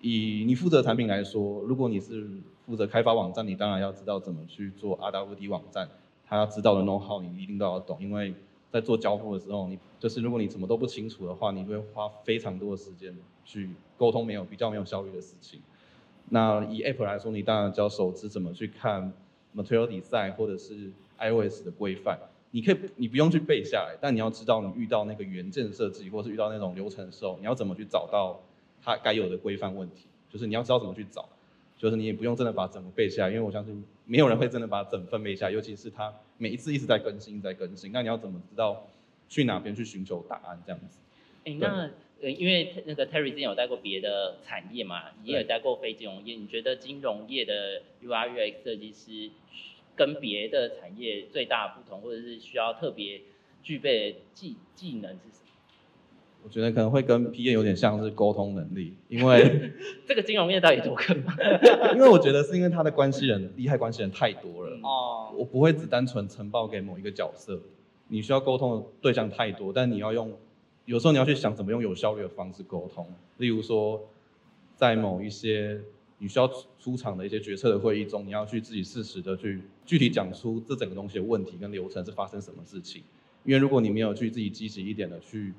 以你负责产品来说，如果你是负责开发网站，你当然要知道怎么去做 RWD 网站，他要知道的 know how 你一定都要懂，因为在做交付的时候，你就是如果你什么都不清楚的话，你会花非常多的时间去沟通没有比较没有效率的事情。那以 App 来说，你当然就要熟知怎么去看 Material Design 或者是 iOS 的规范。你可以，你不用去背下来，但你要知道你遇到那个元件设计，或是遇到那种流程的时候，你要怎么去找到它该有的规范问题。就是你要知道怎么去找，就是你也不用真的把整个背下来，因为我相信没有人会真的把整份背下来，尤其是它每一次一直在更新，在更新。那你要怎么知道去哪边去寻求答案这样子？哎，那呃，因为那个 Terry 之前有带过别的产业嘛，也有带过非金融业，你觉得金融业的 UI UX 设计师跟别的产业最大的不同，或者是需要特别具备的技技能是什么？我觉得可能会跟 PM 有点像是沟通能力，因为 这个金融业到底多可怕？因为我觉得是因为他的关系人厉害关系人太多了，哦，我不会只单纯呈报给某一个角色，你需要沟通的对象太多，但你要用，有时候你要去想怎么用有效率的方式沟通，例如说，在某一些你需要出出场的一些决策的会议中，你要去自己适时的去具体讲出这整个东西的问题跟流程是发生什么事情，因为如果你没有去自己积极一点的去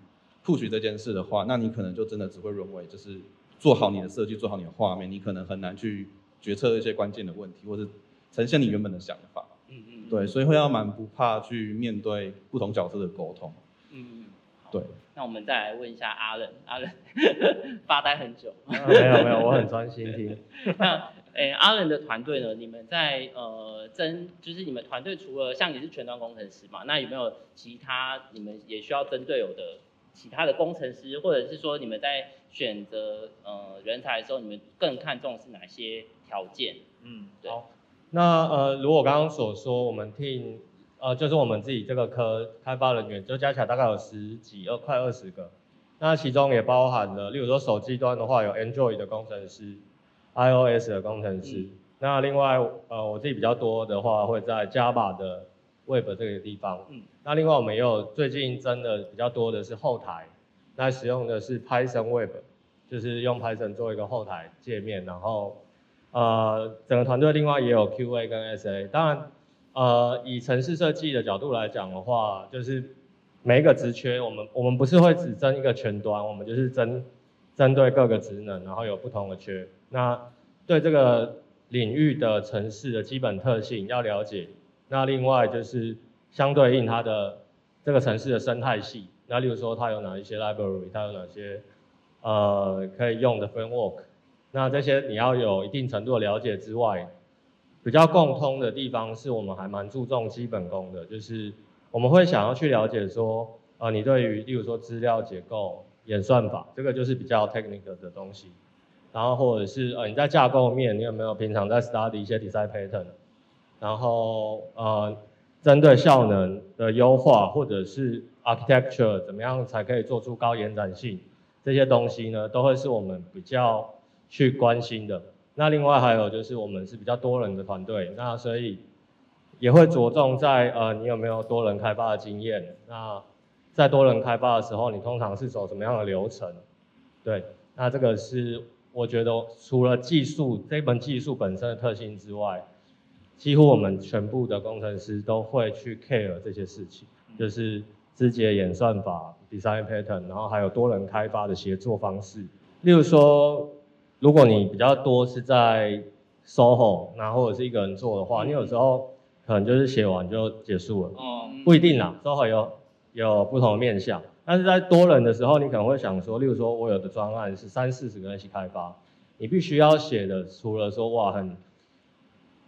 push 这件事的话，那你可能就真的只会沦为就是做好你的设计，做好你的画面，你可能很难去决策一些关键的问题，或者呈现你原本的想法。嗯嗯，对，所以会要蛮不怕去面对不同角色的沟通。嗯嗯，对，那我们再来问一下阿冷，阿冷 发呆很久。啊 没有没有，我很专心听。那诶，阿冷的团队呢？你们在呃针，就是你们团队除了像你是全端工程师嘛，那有没有其他你们也需要针对有的其他的工程师，或者是说你们在选择呃人才的时候，你们更看重是哪些条件？嗯，对好那呃，如我刚刚所说，我们 team 呃，就是我们自己这个科开发人员，就加起来大概有十几，二快二十个。那其中也包含了，例如说手机端的话，有 Android 的工程师，iOS 的工程师。那另外呃，我自己比较多的话，会在 Java 的 Web 这个地方。嗯那另外我们也有最近真的比较多的是后台，那使用的是 Python Web，就是用 Python 做一个后台界面，然后呃整个团队另外也有 QA 跟 SA。当然，呃以城市设计的角度来讲的话，就是每一个职缺，我们我们不是会只争一个全端，我们就是针针对各个职能，然后有不同的缺。那对这个领域的城市的基本特性要了解，那另外就是相对应它的这个城市的生态系，那例如说它有哪一些 library，它有哪些呃可以用的 framework，那这些你要有一定程度的了解之外，比较共通的地方是我们还蛮注重基本功的，就是我们会想要去了解说，呃，你对于例如说资料结构、演算法，这个就是比较 technical 的东西。然后或者是呃你在架构面，你有没有平常在 study 一些 design pattern？然后呃针对效能的优化，或者是 architecture 怎么样才可以做出高延展性，这些东西呢，都会是我们比较去关心的。那另外还有就是我们是比较多人的团队，那所以也会着重在呃你有没有多人开发的经验。那在多人开发的时候，你通常是走什么样的流程？对，那这个是我觉得除了技术这门技术本身的特性之外，几乎我们全部的工程师都会去 care 这些事情，就是字节演算法、design pattern，然后还有多人开发的协作方式。例如说，如果你比较多是在 SOHO，然后或者是一个人做的话，你有时候可能就是写完就结束了，哦，不一定啦，SOHO 有有不同的面向。但是在多人的时候，你可能会想说，例如说我有的专案是三四十个人一起开发，你必须要写的，除了说哇很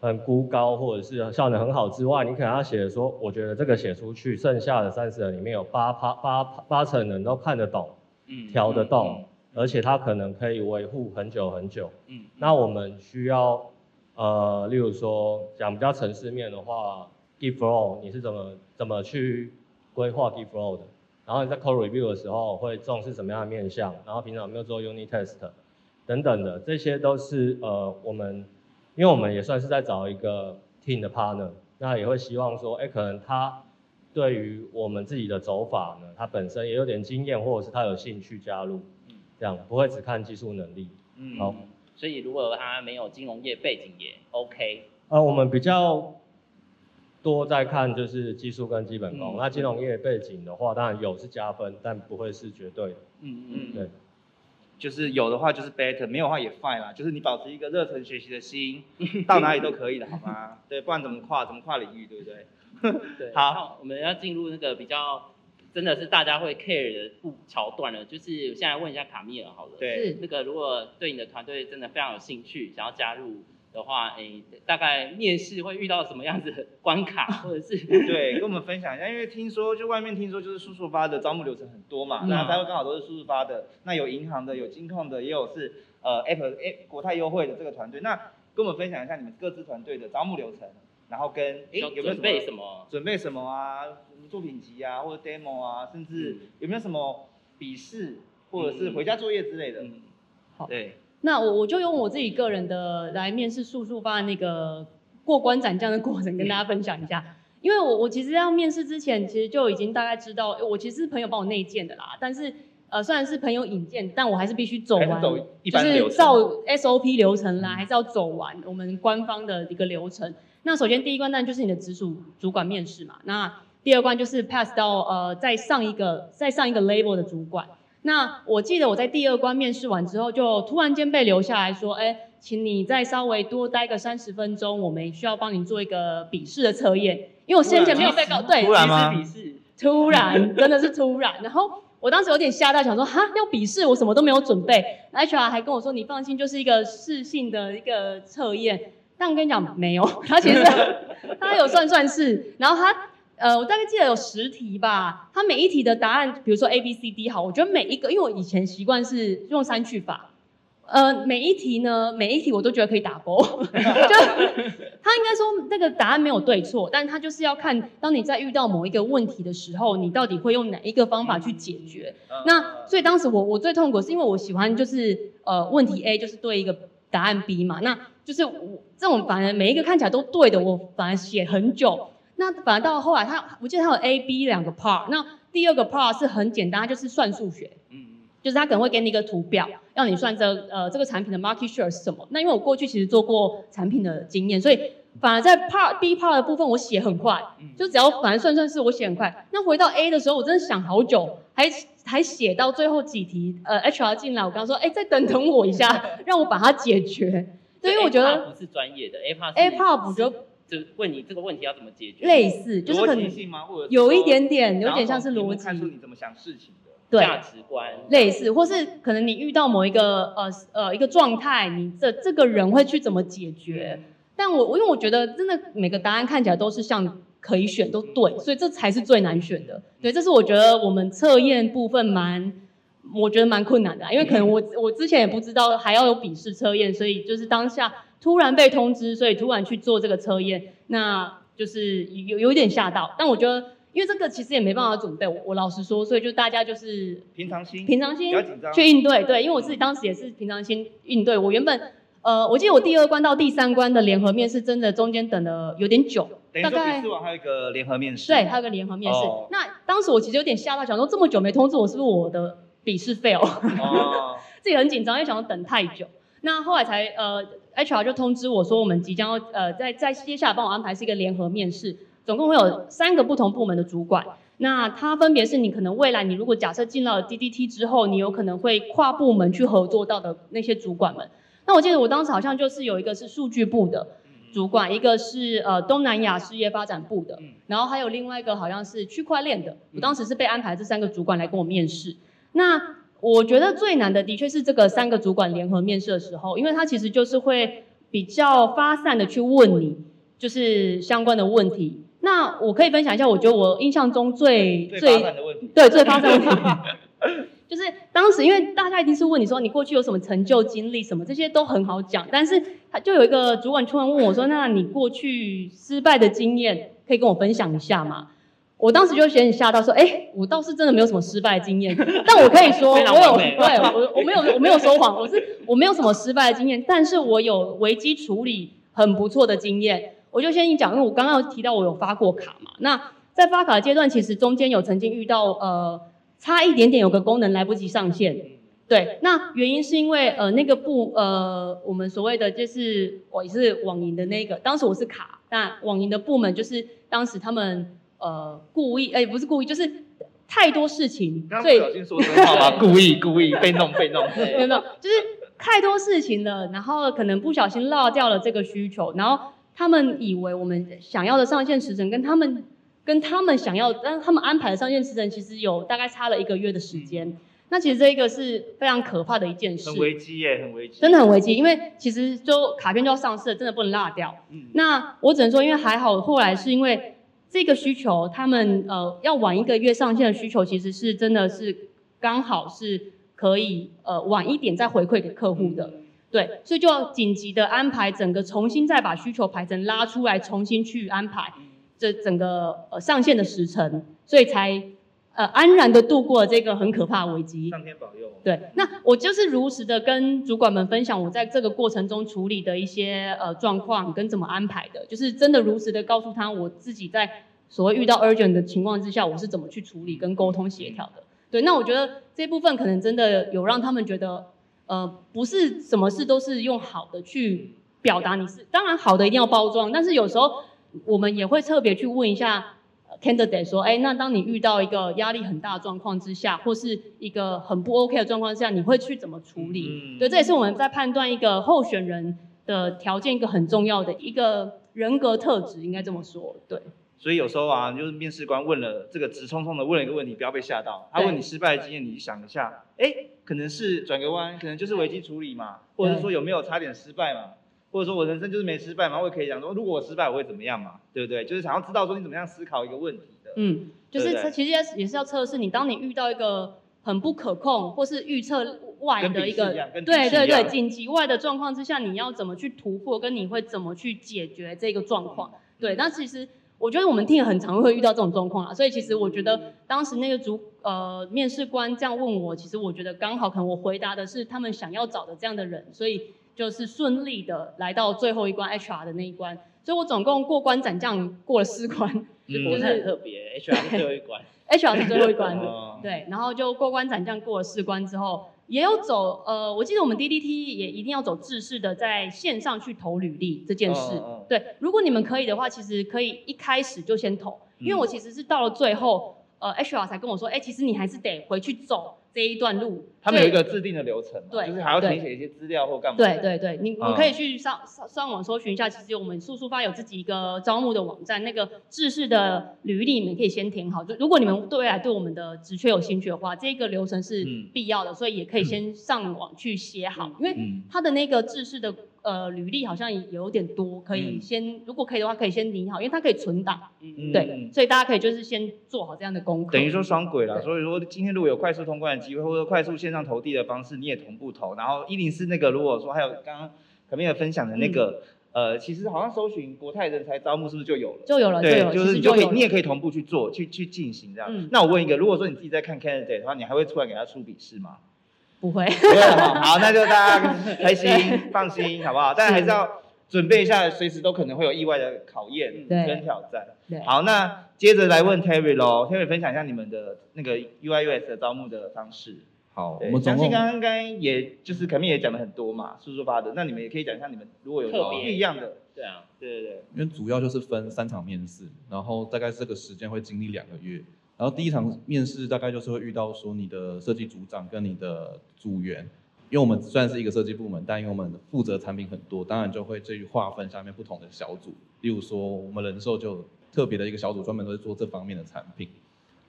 很孤高或者是效能很好之外，你可能要写的说，我觉得这个写出去，剩下的三十人里面有八八八八成人都看得懂，嗯调得动，而且它可能可以维护很久很久。嗯，嗯那我们需要呃，例如说讲比较城市面的话，Git flow 你是怎么怎么去规划 Git flow 的？然后你在 code review 的时候会重视什么样的面向？然后平常有没有做 unit test 等等的，这些都是呃我们，因为我们也算是在找一个 team 的 partner，那也会希望说，哎，可能他对于我们自己的走法呢，他本身也有点经验，或者是他有兴趣加入，这样不会只看技术能力。嗯好所以如果他没有金融业背景也 OK，呃，我们比较多在看就是技术跟基本功。嗯那金融业背景的话，当然有是加分，但不会是绝对的。嗯嗯对，就是有的话就是 better，没有的话也 fine 啦，就是你保持一个热忱学习的心，到哪里都可以的，好吗？对，不然怎么跨怎么跨领域，对不对？对，好我们要进入那个比较真的是大家会 care 的不桥段了，就是现在问一下卡米尔好了，对。是那个如果对你的团队真的非常有兴趣，想要加入的话，诶，大概面试会遇到什么样子的关卡，或者是对，跟我们分享一下，因为听说就外面听说就是速速发的招募流程很多嘛，嗯。那大家刚好都是速速发的，那有银行的，有金控的，也有是呃 Apple A 国泰优惠的这个团队，那跟我们分享一下你们各自团队的招募流程，然后跟诶有没有准备什么？准备什么啊，什么作品集啊，或者 demo 啊，甚至嗯有没有什么笔试或者是回家作业之类的？嗯，好对，那我我就用我自己个人的来面试速速发的那个过关斩将的过程跟大家分享一下。因为我我其实要面试之前，其实就已经大概知道，我其实是朋友帮我内荐的啦。但是呃，虽然是朋友引荐，但我还是必须走完，还是走一就般的流程是照 SOP 流程啦，还是要走完我们官方的一个流程。那首先第一关当然就是你的直属主管面试嘛，那第二关就是 pass 到呃再上一个再上一个 level 的主管。那我记得我在第二关面试完之后，就突然间被留下来说，哎，请你再稍微多待个三十分钟，我们需要帮你做一个笔试的测验，因为我先前没有被告，对，突然吗笔试，突然，真的是突然。然后我当时有点吓到，想说哈要笔试，我什么都没有准备。HR 还跟我说，你放心，就是一个试性的一个测验。但我跟你讲，没有，他其实 他有算算式，然后他呃，我大概记得有十题吧，他每一题的答案，比如说 A B C D 好，我觉得每一个，因为我以前习惯是用三句法。呃，每一题呢，每一题我都觉得可以打勾，就他应该说那个答案没有对错，但他就是要看，当你在遇到某一个问题的时候，你到底会用哪一个方法去解决。嗯。那所以当时我我最痛苦是因为我喜欢就是呃问题 A 就是对一个答案 B 嘛，那就是我这种反而每一个看起来都对的，我反而写很久。那反而到后来他我记得他有 A、B 两个 part，那第二个 part 是很简单，它就是算数学。嗯，就是他可能会给你一个图表，要你算这呃这个产品的 market share 是什么。那因为我过去其实做过产品的经验，所以反而在 part B part 的部分我写很快，嗯就只要反正算算是我写很快。那回到 A 的时候，我真的想好久，还还写到最后几题，呃 HR 进来，我跟他说，哎、再等等我一下，让我把它解决。对，因为我觉得不是专业的，A part 是 A part 我觉得就问你这个问题要怎么解决，类似，就是可能性吗？或者有一点点，有点像是逻从题目看出辑，你怎么想事情的。对。价值观，类似，或是可能你遇到某一个呃呃一个状态，你这这个人会去怎么解决？但我我因为我觉得真的每个答案看起来都是像可以选都对，所以这才是最难选的。对，这是我觉得我们测验部分蛮，我觉得蛮困难的啊、因为可能我我之前也不知道还要有笔试测验，所以就是当下突然被通知，所以突然去做这个测验，那就是有有一点吓到。但我觉得。因为这个其实也没办法准备，我我老实说，所以就大家就是平常心，平常心去应对，对，因为我自己当时也是平常心应对。我原本呃，我记得我第二关到第三关的联合面试，真的中间等了有点久，大概笔试完还有一个联合面试。对，还有个联合面试。哦那当时我其实有点吓到，想说这么久没通知我，是不是我的笔试 fail？哦，自己很紧张，因为想要等太久。那后来才呃，HR 就通知我说，我们即将要呃在在接下来帮我安排是一个联合面试，总共会有三个不同部门的主管。那他分别是你可能未来你如果假设进到了 DDT 之后，你有可能会跨部门去合作到的那些主管们。那我记得我当时好像就是有一个是数据部的主管，一个是呃东南亚事业发展部的嗯，然后还有另外一个好像是区块链的。我当时是被安排这三个主管来跟我面试。那我觉得最难的的确是这个三个主管联合面试的时候，因为他其实就是会比较发散的去问你，就是相关的问题。那我可以分享一下，我觉得我印象中最最。对最发散的问题，就是当时因为大家一定是问你说你过去有什么成就经历什么，这些都很好讲，但是他就有一个主管突然问我说，那你过去失败的经验可以跟我分享一下吗？我当时就有点吓到，说，哎、我倒是真的没有什么失败的经验，但我可以说，我有，对我我没有我没有说谎，我是我没有什么失败的经验，但是我有危机处理很不错的经验。我就先讲，因为我刚刚有提到我有发过卡嘛，那在发卡的阶段，其实中间有曾经遇到呃差一点点有个功能来不及上线，对，那原因是因为呃那个部呃我们所谓的就是我也是网银的那个，当时我是卡，但网银的部门就是当时他们呃故意哎、不是故意，就是太多事情，不小心说真话吗？故意故意被弄被弄。没有没有，就是太多事情了，然后可能不小心落掉了这个需求，然后他们以为我们想要的上线时程跟他们跟他们想要，但他们安排的上线时程其实有大概差了一个月的时间。那其实这一个是非常可怕的一件事，很危机耶，很危机。真的很危机，因为其实就卡片就要上市了，真的不能落掉。嗯，那我只能说，因为还好，后来是因为这个需求，他们呃要晚一个月上线的需求，其实是真的是刚好是可以呃晚一点再回馈给客户的，对，所以就要紧急的安排整个重新再把需求排程拉出来，重新去安排这整个呃上线的时程，所以才呃安然的度过了这个很可怕的危机。上天保佑。对，那我就是如实的跟主管们分享我在这个过程中处理的一些呃状况跟怎么安排的，就是真的如实的告诉他我自己在所谓遇到 urgent 的情况之下，我是怎么去处理跟沟通协调的。对，那我觉得这部分可能真的有让他们觉得，呃，不是什么事都是用好的去表达你是，当然好的一定要包装，但是有时候我们也会特别去问一下。呃 candidate 说，哎，那当你遇到一个压力很大的状况之下，或是一个很不 OK 的状况之下，你会去怎么处理？嗯对，这也是我们在判断一个候选人的条件一个很重要的一个人格特质，应该这么说。对，所以有时候啊，就是面试官问了这个直冲冲的问了一个问题，不要被吓到。他问你失败的经验，你想一下，哎，可能是转个弯，可能就是危机处理嘛，或者是说有没有差点失败嘛，或者说我人生就是没失败嘛，我也可以讲说，如果我失败我会怎么样嘛，对不对？就是想要知道说你怎么样思考一个问题的。嗯，就是其实也是要测试你，当你遇到一个很不可控或是预测外的一个对对对紧急外的状况之下，你要怎么去突破，跟你会怎么去解决这个状况？对，但其实我觉得我们听很常会遇到这种状况啊，所以其实我觉得当时那个主呃面试官这样问我，其实我觉得刚好可能我回答的是他们想要找的这样的人，所以就是顺利的来到最后一关 HR 的那一关，所以我总共过关斩将过了四关嗯国泰很特别，HR 是最后一关。HR 是最后一关。哦 对，然后就过关斩将过了四关之后，也有走呃，我记得我们 DDT 也一定要走制式的，在线上去投履历这件事。对，如果你们可以的话，其实可以一开始就先投，因为嗯我其实是到了最后，呃，HR 才跟我说，哎，其实你还是得回去走这一段路。他们有一个制定的流程嘛，对就是还要填写一些资料或干嘛。对对对，你你嗯可以去上上上网搜寻一下，其实我们速速发有自己一个招募的网站，那个制式的履历你们可以先填好。就如果你们对未来对我们的职缺有兴趣的话，这个流程是嗯必要的，所以也可以先上网去写好，因为嗯它的那个制式的呃履历好像有点多，可以嗯先如果可以的话，可以先拟好，因为它可以存档，嗯对，所以大家可以就是先做好这样的功课。等于说双轨了，所以说今天如果有快速通关的机会，或者快速线上投递的方式，你也同步投。然后一零四那个，如果说还有刚刚可面的分享的那个，呃，其实好像搜寻国泰人才招募是不是就有了？就有了，就对就是你就可以，你也可以同步去做，去去进行这样。嗯那我问一个，如果说你自己在看 candidate 的话，你还会出来给他出笔试吗？不会，不会哈，好，那就大家 开心放心，好不好？但还是要准备一下，随时都可能会有意外的考验跟挑战。对，好，那接着来问 Terry 喽，Terry 分享一下你们的那个 UI US 的招募的方式。好，我相信刚刚也就是肯定也讲了很多嘛，叔叔发的，那你们也可以讲一下你们如果有特别不一样的，对啊，对对对，因为主要就是分三场面试，然后大概这个时间会经历两个月。然后第一场面试大概就是会遇到说你的设计组长跟你的组员，因为我们虽然是一个设计部门，但因为我们负责产品很多，当然就会去划分下面不同的小组。例如说我们人寿就特别的一个小组，专门都是做这方面的产品。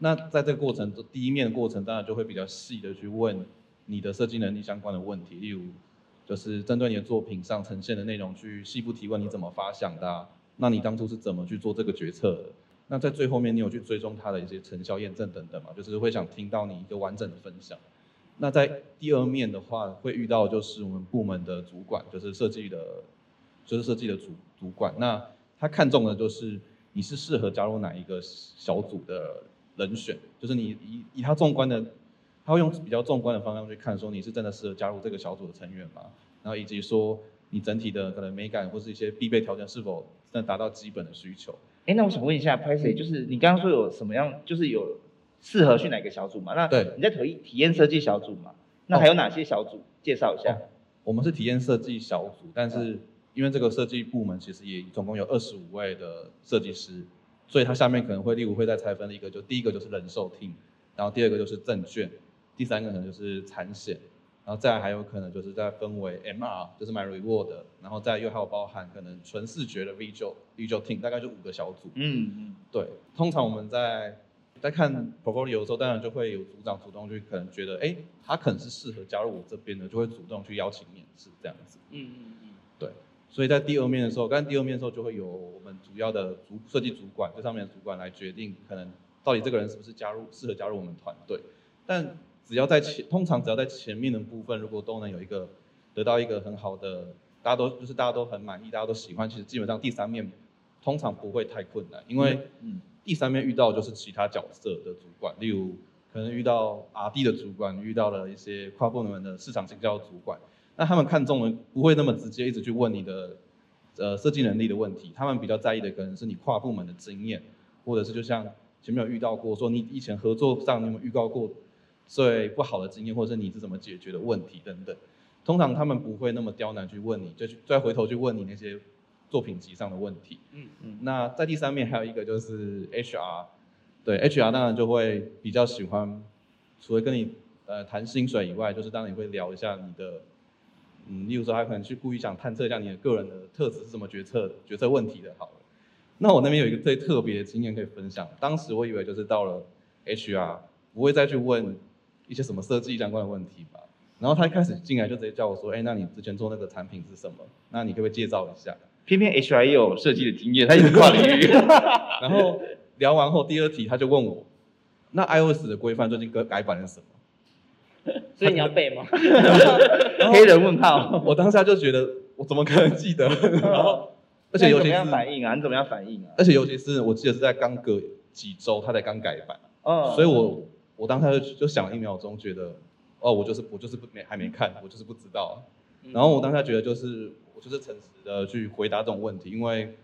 那在这个过程第一面的过程，当然就会比较细的去问你的设计能力相关的问题，例如就是针对你的作品上呈现的内容去细部提问，你怎么发想的、那你当初是怎么去做这个决策的？那在最后面，你有去追踪它的一些成效验证等等嘛？就是会想听到你一个完整的分享。那在第二面的话，会遇到就是我们部门的主管，就是设计的，就是设计的主主管。那他看中的就是你是适合加入哪一个小组的人选，就是你以以他纵观的，他会用比较纵观的方向去看，说你是真的适合加入这个小组的成员吗？然后以及说你整体的可能美感或是一些必备条件是否能达到基本的需求。哎，那我想问一下 p a y 就是你刚刚说有什么样，就是有适合去哪个小组嘛？那对你在体体验设计小组嘛？那还有哪些小组？介绍一下。我们是体验设计小组，但是因为这个设计部门其实也总共有二十五位的设计师，所以它下面可能会例如会再拆分一个，就第一个就是人寿 team，然后第二个就是证券，第三个可能就是产险，然后再来还有可能就是再分为 MR，就是 My Reward，然后再又还有包含可能纯视觉的 Visual Visual team，大概就五个小组。嗯嗯，对，通常我们在在看 portfolio 的时候，当然就会有组长主动去可能觉得，哎，他可能是适合加入我这边的，就会主动去邀请面试这样子。嗯嗯嗯，对，所以在第二面的时候，刚第二面的时候就会有我们主要的主设计主管，这上面的主管来决定，可能到底这个人是不是加入适合加入我们团队。但只要在前，通常只要在前面的部分，如果都能有一个得到一个很好的，大家都就是大家都很满意，大家都喜欢，其实基本上第三面通常不会太困难，因为嗯第三面遇到就是其他角色的主管，例如可能遇到 R D 的主管，遇到了一些跨部门的市场行销主管，那他们看中的不会那么直接一直去问你的呃设计能力的问题，他们比较在意的可能是你跨部门的经验，或者是就像前面有遇到过说你以前合作上你有没有遇到过最不好的经验，或者是你是怎么解决的问题等等。通常他们不会那么刁难去问你，就去再回头去问你那些作品集上的问题。嗯嗯那在第三面还有一个就是 HR，对 HR 当然就会比较喜欢，除了跟你呃谈薪水以外，就是当然也会聊一下你的，嗯，例如说他可能去故意想探测一下你的个人的特质是怎么决策决策问题的。好了，那我那边有一个最特别的经验可以分享。当时我以为就是到了 HR 不会再去问一些什么设计相关的问题吧。然后他一开始进来就直接叫我说，哎，那你之前做那个产品是什么？那你可不可以介绍一下？偏偏 HR 也有设计的经验，他一直跨领域。然后聊完后，第二题他就问我，那 iOS 的规范最近改改版了什么？所以你要背吗？黑人问号。我当下就觉得我怎么可能记得？然后，而且尤其是怎么样反应啊？你怎么样反应啊？而且尤其是我记得是在刚隔几周，他才刚改版，嗯所以我我当下就就想了一秒钟，觉得哦，我就是我就是不没还没看，我就是不知道。然后我当下觉得就是我就是诚实的去回答这种问题，因为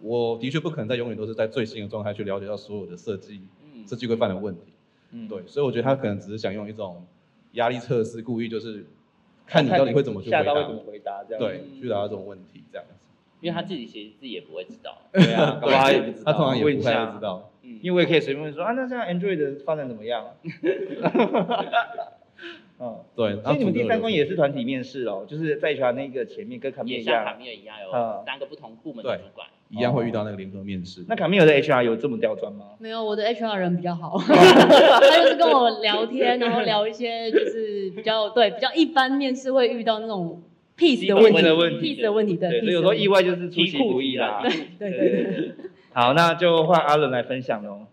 我的确不可能在永远都是在最新的状态去了解到所有的设计嗯设计规范的问题。嗯对，所以我觉得他可能只是想用一种压力测试，故意就是看你到底会怎么去回答怎，么回答这样。对，去答这种问题这样子。因为他自己其实自己也不会知道。对啊，他也不知道。他通常也不会知。道。嗯，因为我也可以随便问说啊，那现在 Android 的发展怎么样？嗯，对，然以你们第三关也是是团体面试哦，就是在 HR 那个前面跟卡米尔一样卡样。米尔一样嗯有三个不同部门的主管。一样会遇到那个联合面试。那卡米尔的 HR 有这么刁钻吗？没有，我的 HR 人比较好，他就是跟我聊天，然后聊一些就是比较对比较一般面试会遇到那种 piece 的问题的问题，piece 的问题，对，对，所以有时候意外就是出其不意啦。对对对对。好，那就换阿伦来分享喽。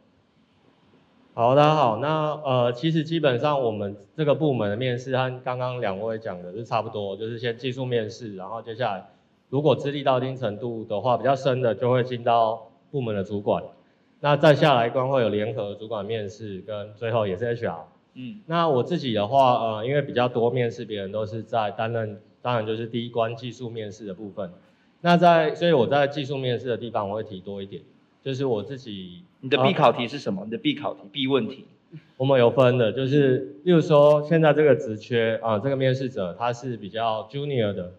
好，大家好。那呃，其实基本上我们这个部门的面试和刚刚两位讲的是差不多，就是先技术面试，然后接下来如果资历到一定程度的话，比较深的就会进到部门的主管。那再下来一关会有联合主管面试，跟最后也是 HR。嗯那我自己的话，呃，因为比较多面试别人都是在担任，当然就是第一关技术面试的部分。那在所以我在技术面试的地方我会提多一点，就是我自己你的必考题是什么？你的必考题、必问题？我们有分的，就是例如说现在这个职缺啊，这个面试者他是比较 junior 的，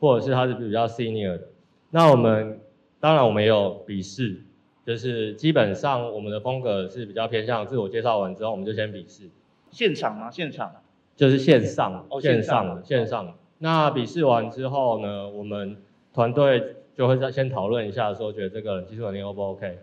或者是他是比较 senior 的。那我们当然我们也有笔试，就是基本上我们的风格是比较偏向自我介绍完之后我们就先笔试，现场吗？现场？就是线上，哦线线上上的线上的。那笔试完之后呢，我们团队就会在先讨论一下，说觉得这个技术能力 O 不 OK？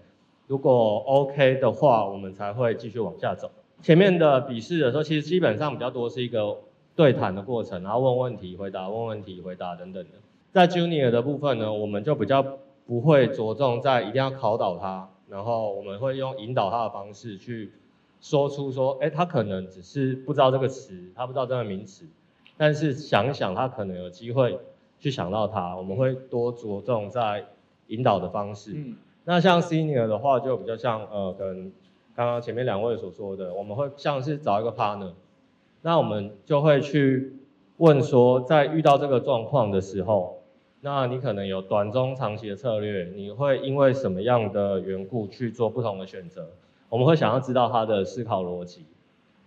如果 OK 的话，我们才会继续往下走。前面的笔试的时候，其实基本上比较多是一个对谈的过程，然后问问题、回答、问问题、回答等等的。在 Junior 的部分呢，我们就比较不会着重在一定要考倒他，然后我们会用引导他的方式去说出说，哎，他可能只是不知道这个词，他不知道这个名词，但是想一想他可能有机会去想到他，我们会多着重在引导的方式。嗯，那像 senior 的话，就比较像呃，跟刚刚前面两位所说的，我们会像是找一个 partner，那我们就会去问说，在遇到这个状况的时候，那你可能有短中长期的策略，你会因为什么样的缘故去做不同的选择？我们会想要知道他的思考逻辑。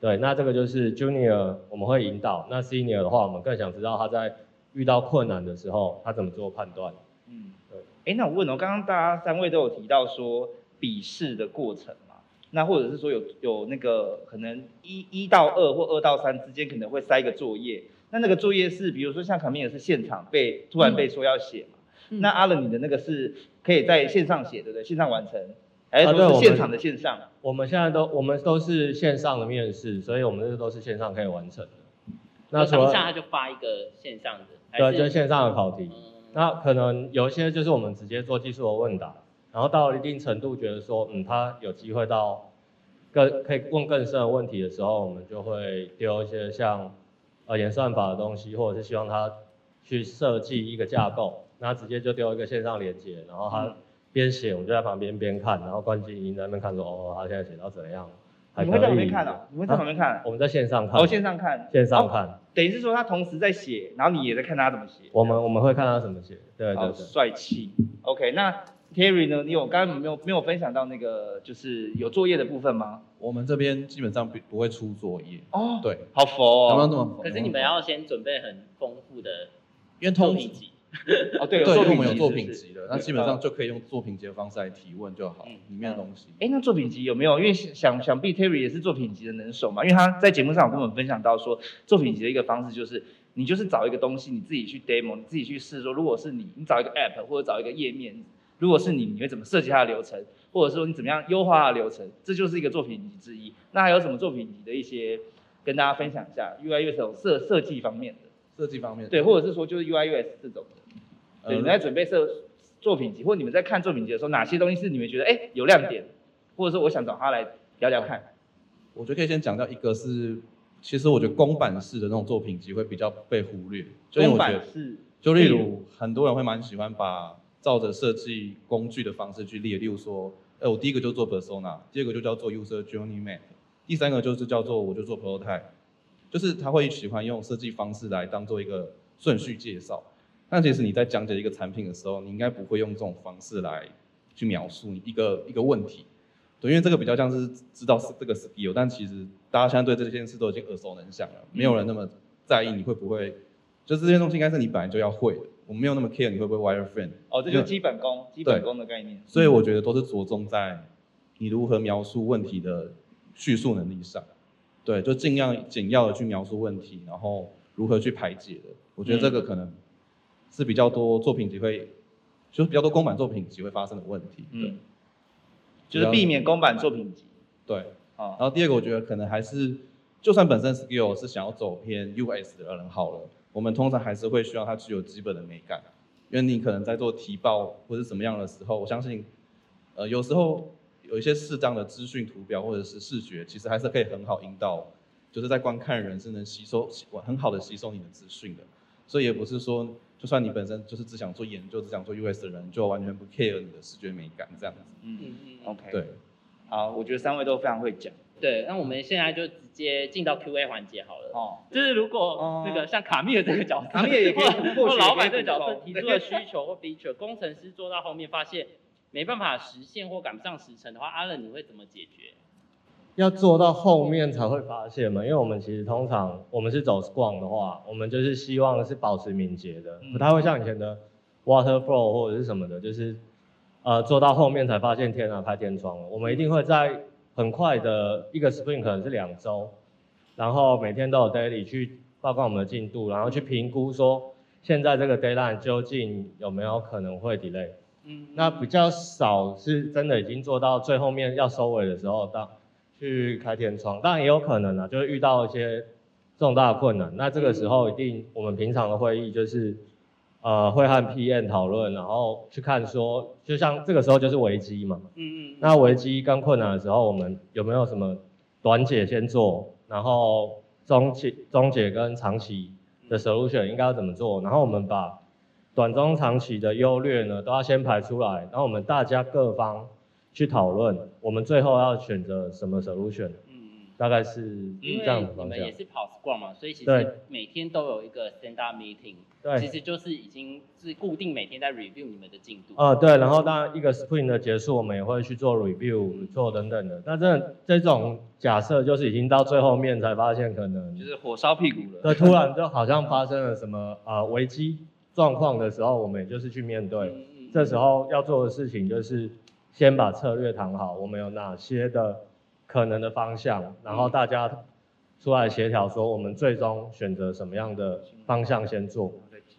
对，那这个就是 junior 我们会引导，那 senior 的话，我们更想知道他在遇到困难的时候，他怎么做判断。嗯，对。哎，那我问哦，刚刚大家三位都有提到说笔试的过程嘛，那或者是说有有那个可能一一到二或二到三之间可能会塞一个作业，那那个作业是比如说像卡米尔是现场被突然被说要写嘛，嗯那阿伦你的那个是可以在线上写对不对？线上完成，还是啊对我们说是现场的线上啊？我们现在都我们都是线上的面试，所以我们这个都是线上可以完成的。那除了当下他就发一个线上的，对，就是线上的考题。嗯那可能有一些就是我们直接做技术的问答，然后到了一定程度，觉得说，嗯，他有机会到更可以问更深的问题的时候，我们就会丢一些像呃演算法的东西，或者是希望他去设计一个架构，那直接就丢一个线上连接，然后他边写，我们就在旁边边看，然后关静音在那边看说，哦，他现在写到怎样。你们会在旁边看哦？你们会在旁边看？我们在线上看，哦，线上看，线上哦看，等于是说他同时在写，然后你也在看他怎么写。我们我们会看他怎么写，对对好对。帅气。OK，那 Terry 呢？你有刚刚没有没有分享到那个就是有作业的部分吗？我们这边基本上不不会出作业，哦，对，好佛哦。有没有这么？可是你们要先准备很丰富的因为通作品集，哦，对，有对，作品因为我们有作品集的，那基本上就可以用作品集的方式来提问就好嗯，里面的东西。哎，那作品集有没有？因为想想必 Terry 也是作品集的能手嘛，因为他在节目上有跟我们分享到说，作品集的一个方式就是，你就是找一个东西，你自己去 demo，你自己去试说，如果是你，你找一个 app 或者找一个页面，如果是你，你会怎么设计它的流程，或者说你怎么样优化它的流程，这就是一个作品集之一。那还有什么作品集的一些跟大家分享一下 UI UX 这种设设计方面的，设计方面，对，或者是说就是 UI/US 这种的。对，呃你们在准备设作品集，或你们在看作品集的时候，哪些东西是你们觉得哎有亮点，或者说我想找他来聊聊看？我觉得可以先讲到一个是，其实我觉得公版式的那种作品集会比较被忽略，就因为公我觉得版，式，就例如很多人会蛮喜欢把照着设计工具的方式去列，例如说，哎，我第一个就做 persona，第二个就叫做 user journey map，第三个就是叫做我就做 prototype，就是他会喜欢用设计方式来当做一个顺序介绍。但其实你在讲解一个产品的时候，你应该不会用这种方式来去描述你一个一个问题，对，因为这个比较像是知道是这个 skill，但其实大家现在对这件事都已经耳熟能详了，没有人那么在意你会不会，就这些东西应该是你本来就要会的，我没有那么 care 你会不会 wireframe，哦，这就是基本功，基本功的概念。所以我觉得都是着重在你如何描述问题的叙述能力上，对，就尽量简要的去描述问题，然后如何去排解的，我觉得这个可能是比较多作品集会，就是比较多公版作品集会发生的问题，对。嗯，就是避免公版作品集。对，哦然，后第二个我觉得可能还是，就算本身 skill 是想要走偏 US 的人好了，我们通常还是会需要它具有基本的美感，因为你可能在做提报或者怎么样的时候，我相信，呃，有时候有一些适当的资讯图表或者是视觉，其实还是可以很好引导，就是在观看人是能吸收很好的吸收你的资讯的，所以也不是说，就算你本身就是只想做研究、只想做 US 的人，就完全不 care 你的视觉美感这样子，嗯嗯嗯，OK，对。好，我觉得三位都非常会讲。对，那我们现在就直接进到 Q&A 环节好了。哦，就是如果哦那个像卡米尔这个角色，卡密尔也可以或老板这个角色提出了需求 或 feature，工程师做到后面发现没办法实现或赶不上时程的话，阿冷你会怎么解决？要做到后面才会发现嘛，因为我们其实通常我们是走 Scrum 的话，我们就是希望是保持敏捷的，嗯不太会像以前的 Waterflow 或者是什么的，就是呃做到后面才发现天啊开天窗了。我们一定会在很快的一个 Sprint 可能是两周，然后每天都有 daily 去报告我们的进度，然后去评估说现在这个 deadline 究竟有没有可能会 delay。嗯，那比较少是真的已经做到最后面要收尾的时候，到去开天窗，当然也有可能啊，就是遇到一些重大的困难。那这个时候一定我们平常的会议就是，呃，会和 PM 讨论，然后去看说，就像这个时候就是危机嘛。嗯嗯，那危机跟困难的时候，我们有没有什么短解先做，然后中期、中解跟长期的 solution 应该要怎么做？然后我们把短中长期的优劣呢，都要先排出来，然后我们大家各方去讨论，我们最后要选择什么 solution，嗯嗯。大概是因这样的方向为你们也。是跑 Scrum 嘛，所以其对实每天都有一个 stand up meeting，对其对，实就是已经是固定每天在 review 你们的进度。呃，对，然后当然一个 sprint 的结束，我们也会去做 review，做等等的。那这这种假设就是已经到最后面才发现可能就是火烧屁股了。对，突然就好像发生了什么呃危机状况的时候，我们也就是去面对。嗯嗯这时候要做的事情就是先把策略谈好，我们有哪些的可能的方向，然后大家出来协调说我们最终选择什么样的方向先做。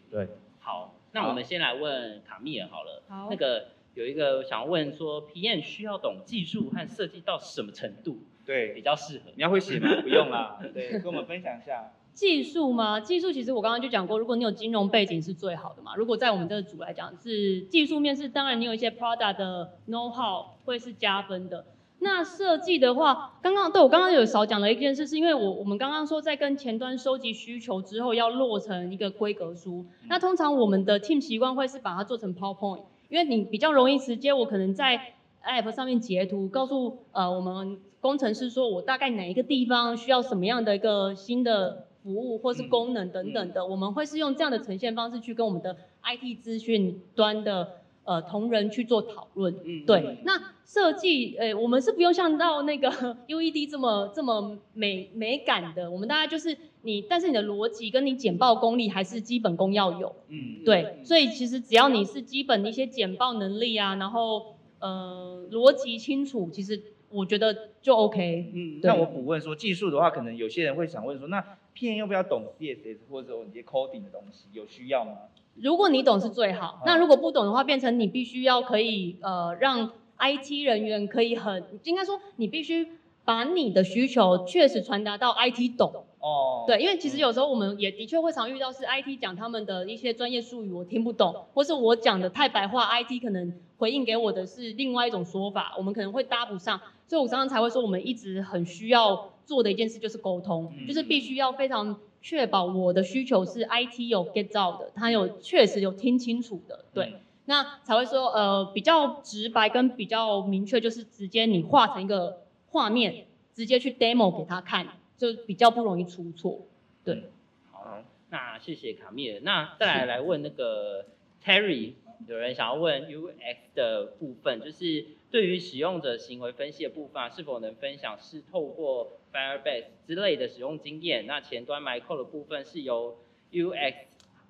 对，好，那我们先来问卡米尔好了。好那个有一个想要问说，PM 需要懂技术和设计到什么程度对比，较适合？你要会写吗？不用啦。对，跟我们分享一下。技术吗？技术其实我刚刚就讲过，如果你有金融背景是最好的嘛。如果在我们这个组来讲，是技术面是当然你有一些 product 的 know how 会是加分的。那设计的话，刚刚对我刚刚有少讲了一件事，是因为我我们刚刚说在跟前端收集需求之后要落成一个规格书。那通常我们的 team 习惯会是把它做成 PowerPoint，因为你比较容易直接，我可能在 app 上面截图，告诉呃我们工程师说我大概哪一个地方需要什么样的一个新的服务或是功能等等的，我们会是用这样的呈现方式去跟我们的 IT 资讯端的呃同仁去做讨论。嗯对，那设计，呃，我们是不用像到那个 UED 这么这么美美感的，我们大概就是你，但是你的逻辑跟你简报功力还是基本功要有。嗯，对，所以其实只要你是基本的一些简报能力啊，然后呃逻辑清楚，其实我觉得就 OK。嗯，那我补问说，技术的话，可能有些人会想问说，那 PM 要不要懂 CSS 或者说一些 coding 的东西，有需要吗？如果你懂是最好，那如果不懂的话，变成你必须要可以呃让 IT 人员可以很，应该说你必须把你的需求确实传达到 IT 懂。哦，对，因为其实有时候我们也的确会常遇到是 IT 讲他们的一些专业术语我听不懂，或是我讲的太白话，IT 可能回应给我的是另外一种说法，我们可能会搭不上，所以我常常才会说我们一直很需要做的一件事就是沟通，嗯就是必须要非常确保我的需求是 IT 有 get 到的，他有确实有听清楚的，对。那才会说，呃，比较直白跟比较明确，就是直接你画成一个画面，直接去 demo 给他看，就比较不容易出错。对，好，那谢谢卡米尔。那再来来问那个 Terry，有人想要问 UX 的部分，就是对于使用者行为分析的部分啊，是否能分享是透过 Firebase 之类的使用经验？那前端 Micro 的部分是由 UX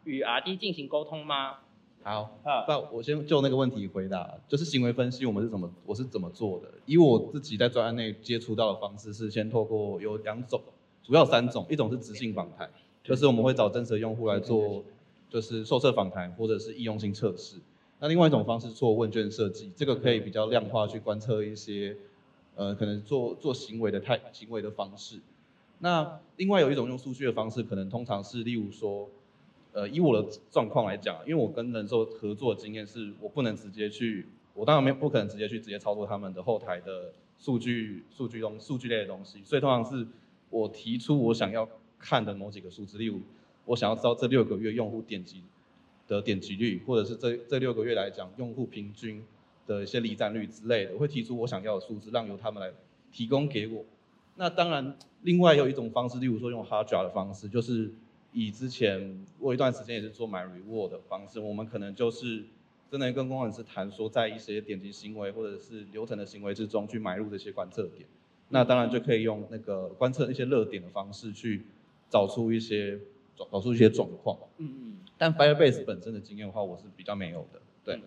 与 RD 进行沟通吗？好，那，我先就那个问题回答，就是行为分析我们是怎么，我是怎么做的？以我自己在专案内接触到的方式是先透过有两种，主要三种，一种是直性访谈，就是我们会找真实的用户来做，就是受测访谈或者是易用性测试。那另外一种方式做问卷设计，这个可以比较量化去观测一些，呃，可能做做行为的态行为的方式。那另外有一种用数据的方式，可能通常是例如说。呃，以我的状况来讲，因为我跟人寿合作的经验是，我不能直接去，我当然没不可能直接去直接操作他们的后台的数据、数据东、数据类的东西，所以通常是我提出我想要看的某几个数字，例如我想要知道这六个月用户点击的点击率，或者是这这六个月来讲用户平均的一些离站率之类的，我会提出我想要的数字，让由他们来提供给我，那当然，另外有一种方式，例如说用 hard jar 的方式，就是以之前我一段时间也是做买 reward 的方式，我们可能就是真的跟工程师谈说，在一些点击行为或者是流程的行为之中去买入这些观测点。那当然就可以用那个观测一些热点的方式去找出一些找出一些状况。嗯嗯。但 Firebase 本身的经验的话，我是比较没有的。对。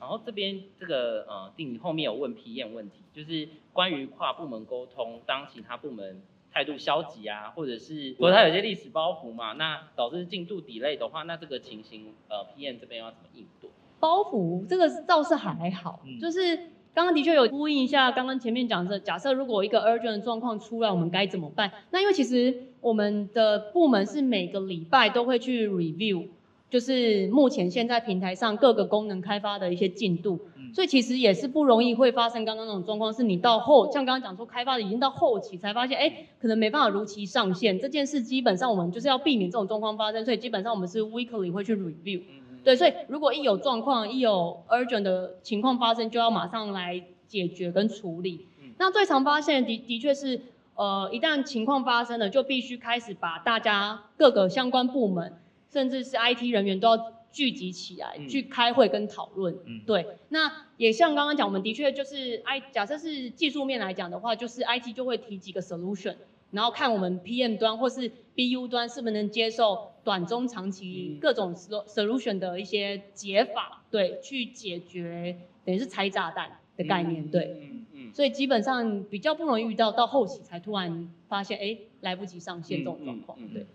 然后这边这个呃，定后面有问批验问题，就是关于跨部门沟通，当其他部门态度消极啊，或者是如果他有些历史包袱嘛，那导致进度 delay 的话，那这个情形呃批验这边要怎么应对？包袱这个倒是还好，就是。刚刚的确有呼应一下，刚刚前面讲的，假设如果一个 urgent 的状况出来，我们该怎么办？那因为其实我们的部门是每个礼拜都会去 review，就是目前现在平台上各个功能开发的一些进度，所以其实也是不容易会发生刚刚那种状况，是你到后，像刚刚讲说开发的已经到后期才发现，哎，可能没办法如期上线，这件事基本上我们就是要避免这种状况发生，所以基本上我们是 weekly 会去 review。对，所以如果一有状况，一有 urgent 的情况发生，就要马上来解决跟处理。那最常发现的的确是，呃，一旦情况发生了，就必须开始把大家各个相关部门，甚至是 IT 人员都要聚集起来去开会跟讨论。对，那也像刚刚讲，我们的确就是 I 假设是技术面来讲的话，就是 IT 就会提几个 solution。然后看我们 PM 端或是 BU 端是不是能接受短中长期各种 solution 的一些解法，对，去解决等于是拆炸弹的概念，对，嗯嗯，所以基本上比较不容易遇到到后期才突然发现，哎，来不及上线这种状况，对，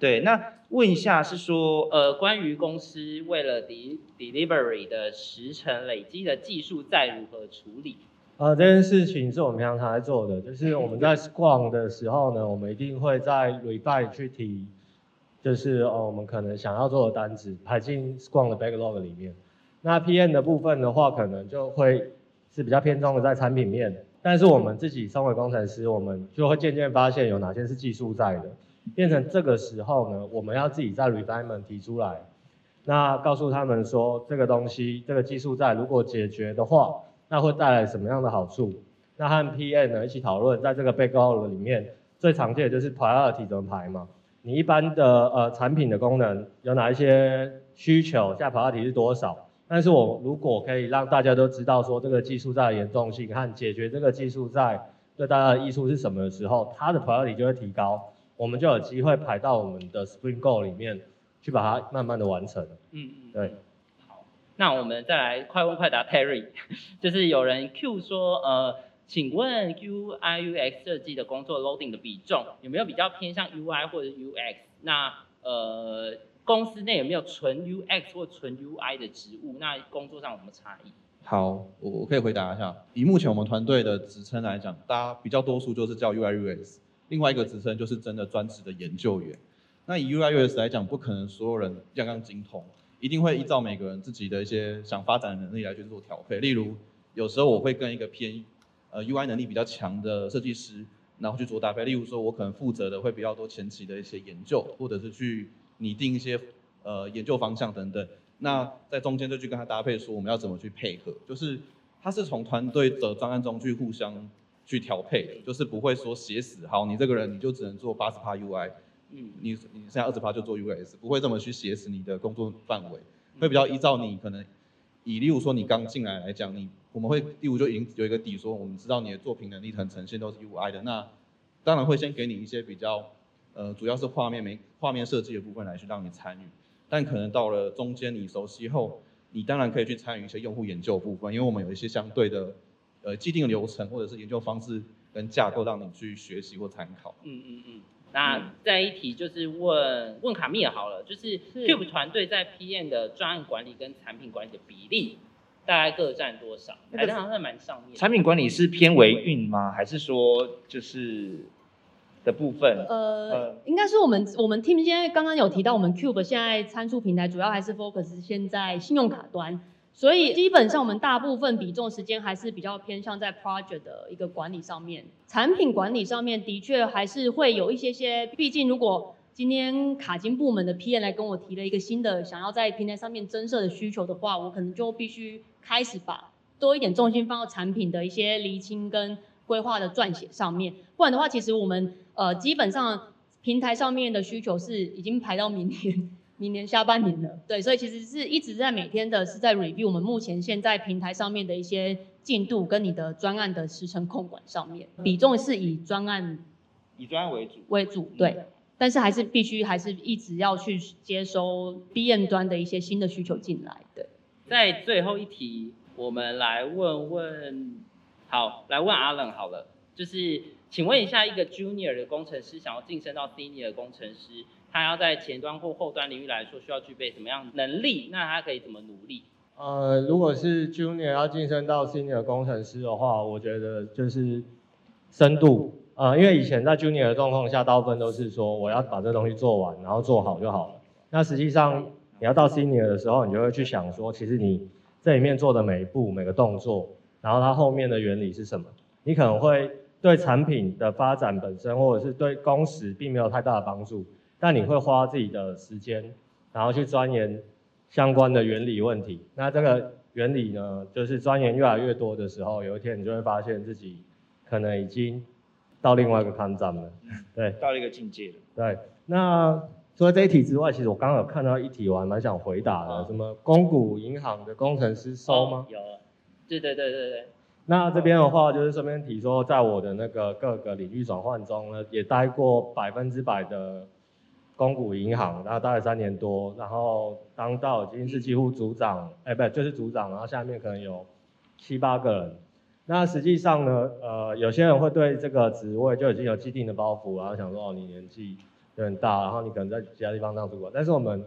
对，那问一下是说，呃，关于公司为了 de delivery 的时程累积的技术在如何处理？呃，这件事情是我们平常在做的，就是我们在逛的时候呢，我们一定会在 r e b y 去提，就是哦，我们可能想要做的单子排进逛的 backlog 里面。那 PM 的部分的话，可能就会是比较偏重的在产品面，但是我们自己身为工程师，我们就会渐渐发现有哪些是技术在的，变成这个时候呢，我们要自己在 refinement 提出来，那告诉他们说这个东西这个技术在如果解决的话。那会带来什么样的好处？那和 PM 呢一起讨论，在这个 backlog 里面最常见的就是 priority 怎么排嘛？你一般的呃产品的功能有哪一些需求？下 priority 是多少？但是我如果可以让大家都知道说这个技术在的严重性和解决这个技术在对大家的益处是什么的时候，它的 priority 就会提高，我们就有机会排到我们的 Spring Goal 里面去把它慢慢的完成。嗯嗯，对。那我们再来快问快答 Perry，就是有人 Q 说，呃，请问 UI UX 设计的工作 loading 的比重有没有比较偏向 UI 或者 UX？那呃，公司内有没有纯 UX 或纯 UI 的职务？那工作上有什么差异？好，我我可以回答一下。以目前我们团队的职称来讲，大家比较多数就是叫 UI UX，另外一个职称就是真的专职的研究员。那以 U I U S 来讲，不可能所有人样样精通。一定会依照每个人自己的一些想发展的能力来去做调配。例如，有时候我会跟一个偏呃 UI 能力比较强的设计师，然后去做搭配。例如说，我可能负责的会比较多前期的一些研究，或者是去拟定一些呃研究方向等等。那在中间就去跟他搭配，说我们要怎么去配合。就是他是从团队的专案中去互相去调配的，就是不会说写死好你这个人你就只能做八十趴 UI。嗯，你你现在二十趴就做 US，不会这么去写死你的工作范围，会比较依照你可能以例如说你刚进来来讲，你我们会例如就已经有一个底说，我们知道你的作品能力很呈现都是 UI 的，那当然会先给你一些比较呃主要是画面没画面设计的部分来去让你参与，但可能到了中间你熟悉后，你当然可以去参与一些用户研究部分，因为我们有一些相对的呃既定流程或者是研究方式跟架构让你去学习或参考。嗯嗯嗯。那再一题就是问问卡密尔好了，就是 Cube 团队在 PM 的专案管理跟产品管理的比例，大概各占多少？好像在蛮上面。产品管理是偏维运吗？还是说就是的部分？呃，应该是我们我们 team 现在刚刚有提到，我们 Cube 现在参数平台主要还是 focus 现在信用卡端。所以基本上我们大部分比重时间还是比较偏向在 project 的一个管理上面，产品管理上面的确还是会有一些些，毕竟如果今天卡金部门的 PM 来跟我提了一个新的想要在平台上面增设的需求的话，我可能就必须开始把多一点重心放到产品的一些厘清跟规划的撰写上面，不然的话，其实我们呃基本上平台上面的需求是已经排到明年明年下半年了，对，所以其实是一直在每天的是在 review 我们目前现在平台上面的一些进度跟你的专案的时程控管上面，比重是以专案以专案为主。为主，对，但是还是必须还是一直要去接收 BM 端的一些新的需求进来，对。在最后一题，我们来问问，好，来问阿冷好了，就是请问一下，一个 Junior 的工程师想要晋升到 Senior 工程师，他要在前端或后端领域来说，需要具备什么样的能力？那他可以怎么努力？呃，如果是 Junior 要晋升到 Senior 工程师的话，我觉得就是深度，呃，因为以前在 Junior 的状况下，大部分都是说我要把这东西做完，然后做好就好了。那实际上你要到 Senior 的时候，你就会去想说，其实你这里面做的每一步、每个动作，然后它后面的原理是什么？你可能会对产品的发展本身，或者是对工时并没有太大的帮助，但你会花自己的时间，然后去钻研相关的原理问题。那这个原理呢，就是钻研越来越多的时候，有一天你就会发现自己可能已经到另外一个看站了。对到了一个境界了。对，那除了这一题之外，其实我刚刚有看到一题，我还蛮想回答的，嗯什么公股银行的工程师收吗？有，对对对对对，那这边的话，就是顺便提说，在我的那个各个领域转换中呢，也待过百分之百的公股银行，然后待了三年多，然后当到已经是几乎组长，哎，不就是组长，然后下面可能有七八个人。那实际上呢，呃，有些人会对这个职位就已经有既定的包袱，然后想说，哦，你年纪有点大，然后你可能在其他地方当主管，但是我们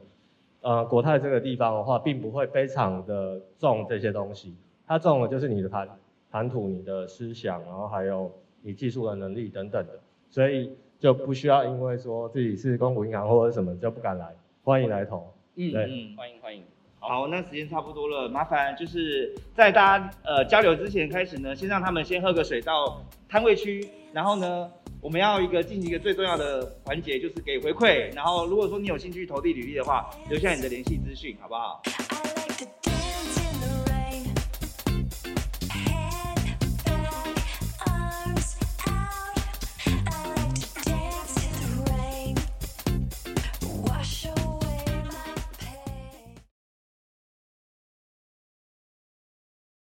呃国泰这个地方的话，并不会非常的重这些东西，它重的就是你的谈谈吐、你的思想，然后还有你技术的能力等等的，所以就不需要因为说自己是公股银行或者什么就不敢来，欢迎来投。嗯对嗯，欢迎欢迎。好，那时间差不多了，麻烦就是在大家呃交流之前开始呢，先让他们先喝个水到摊位区，然后呢，我们要一个进行一个最重要的环节，就是给回馈。然后如果说你有兴趣投递履历的话，留下你的联系资讯，好不好？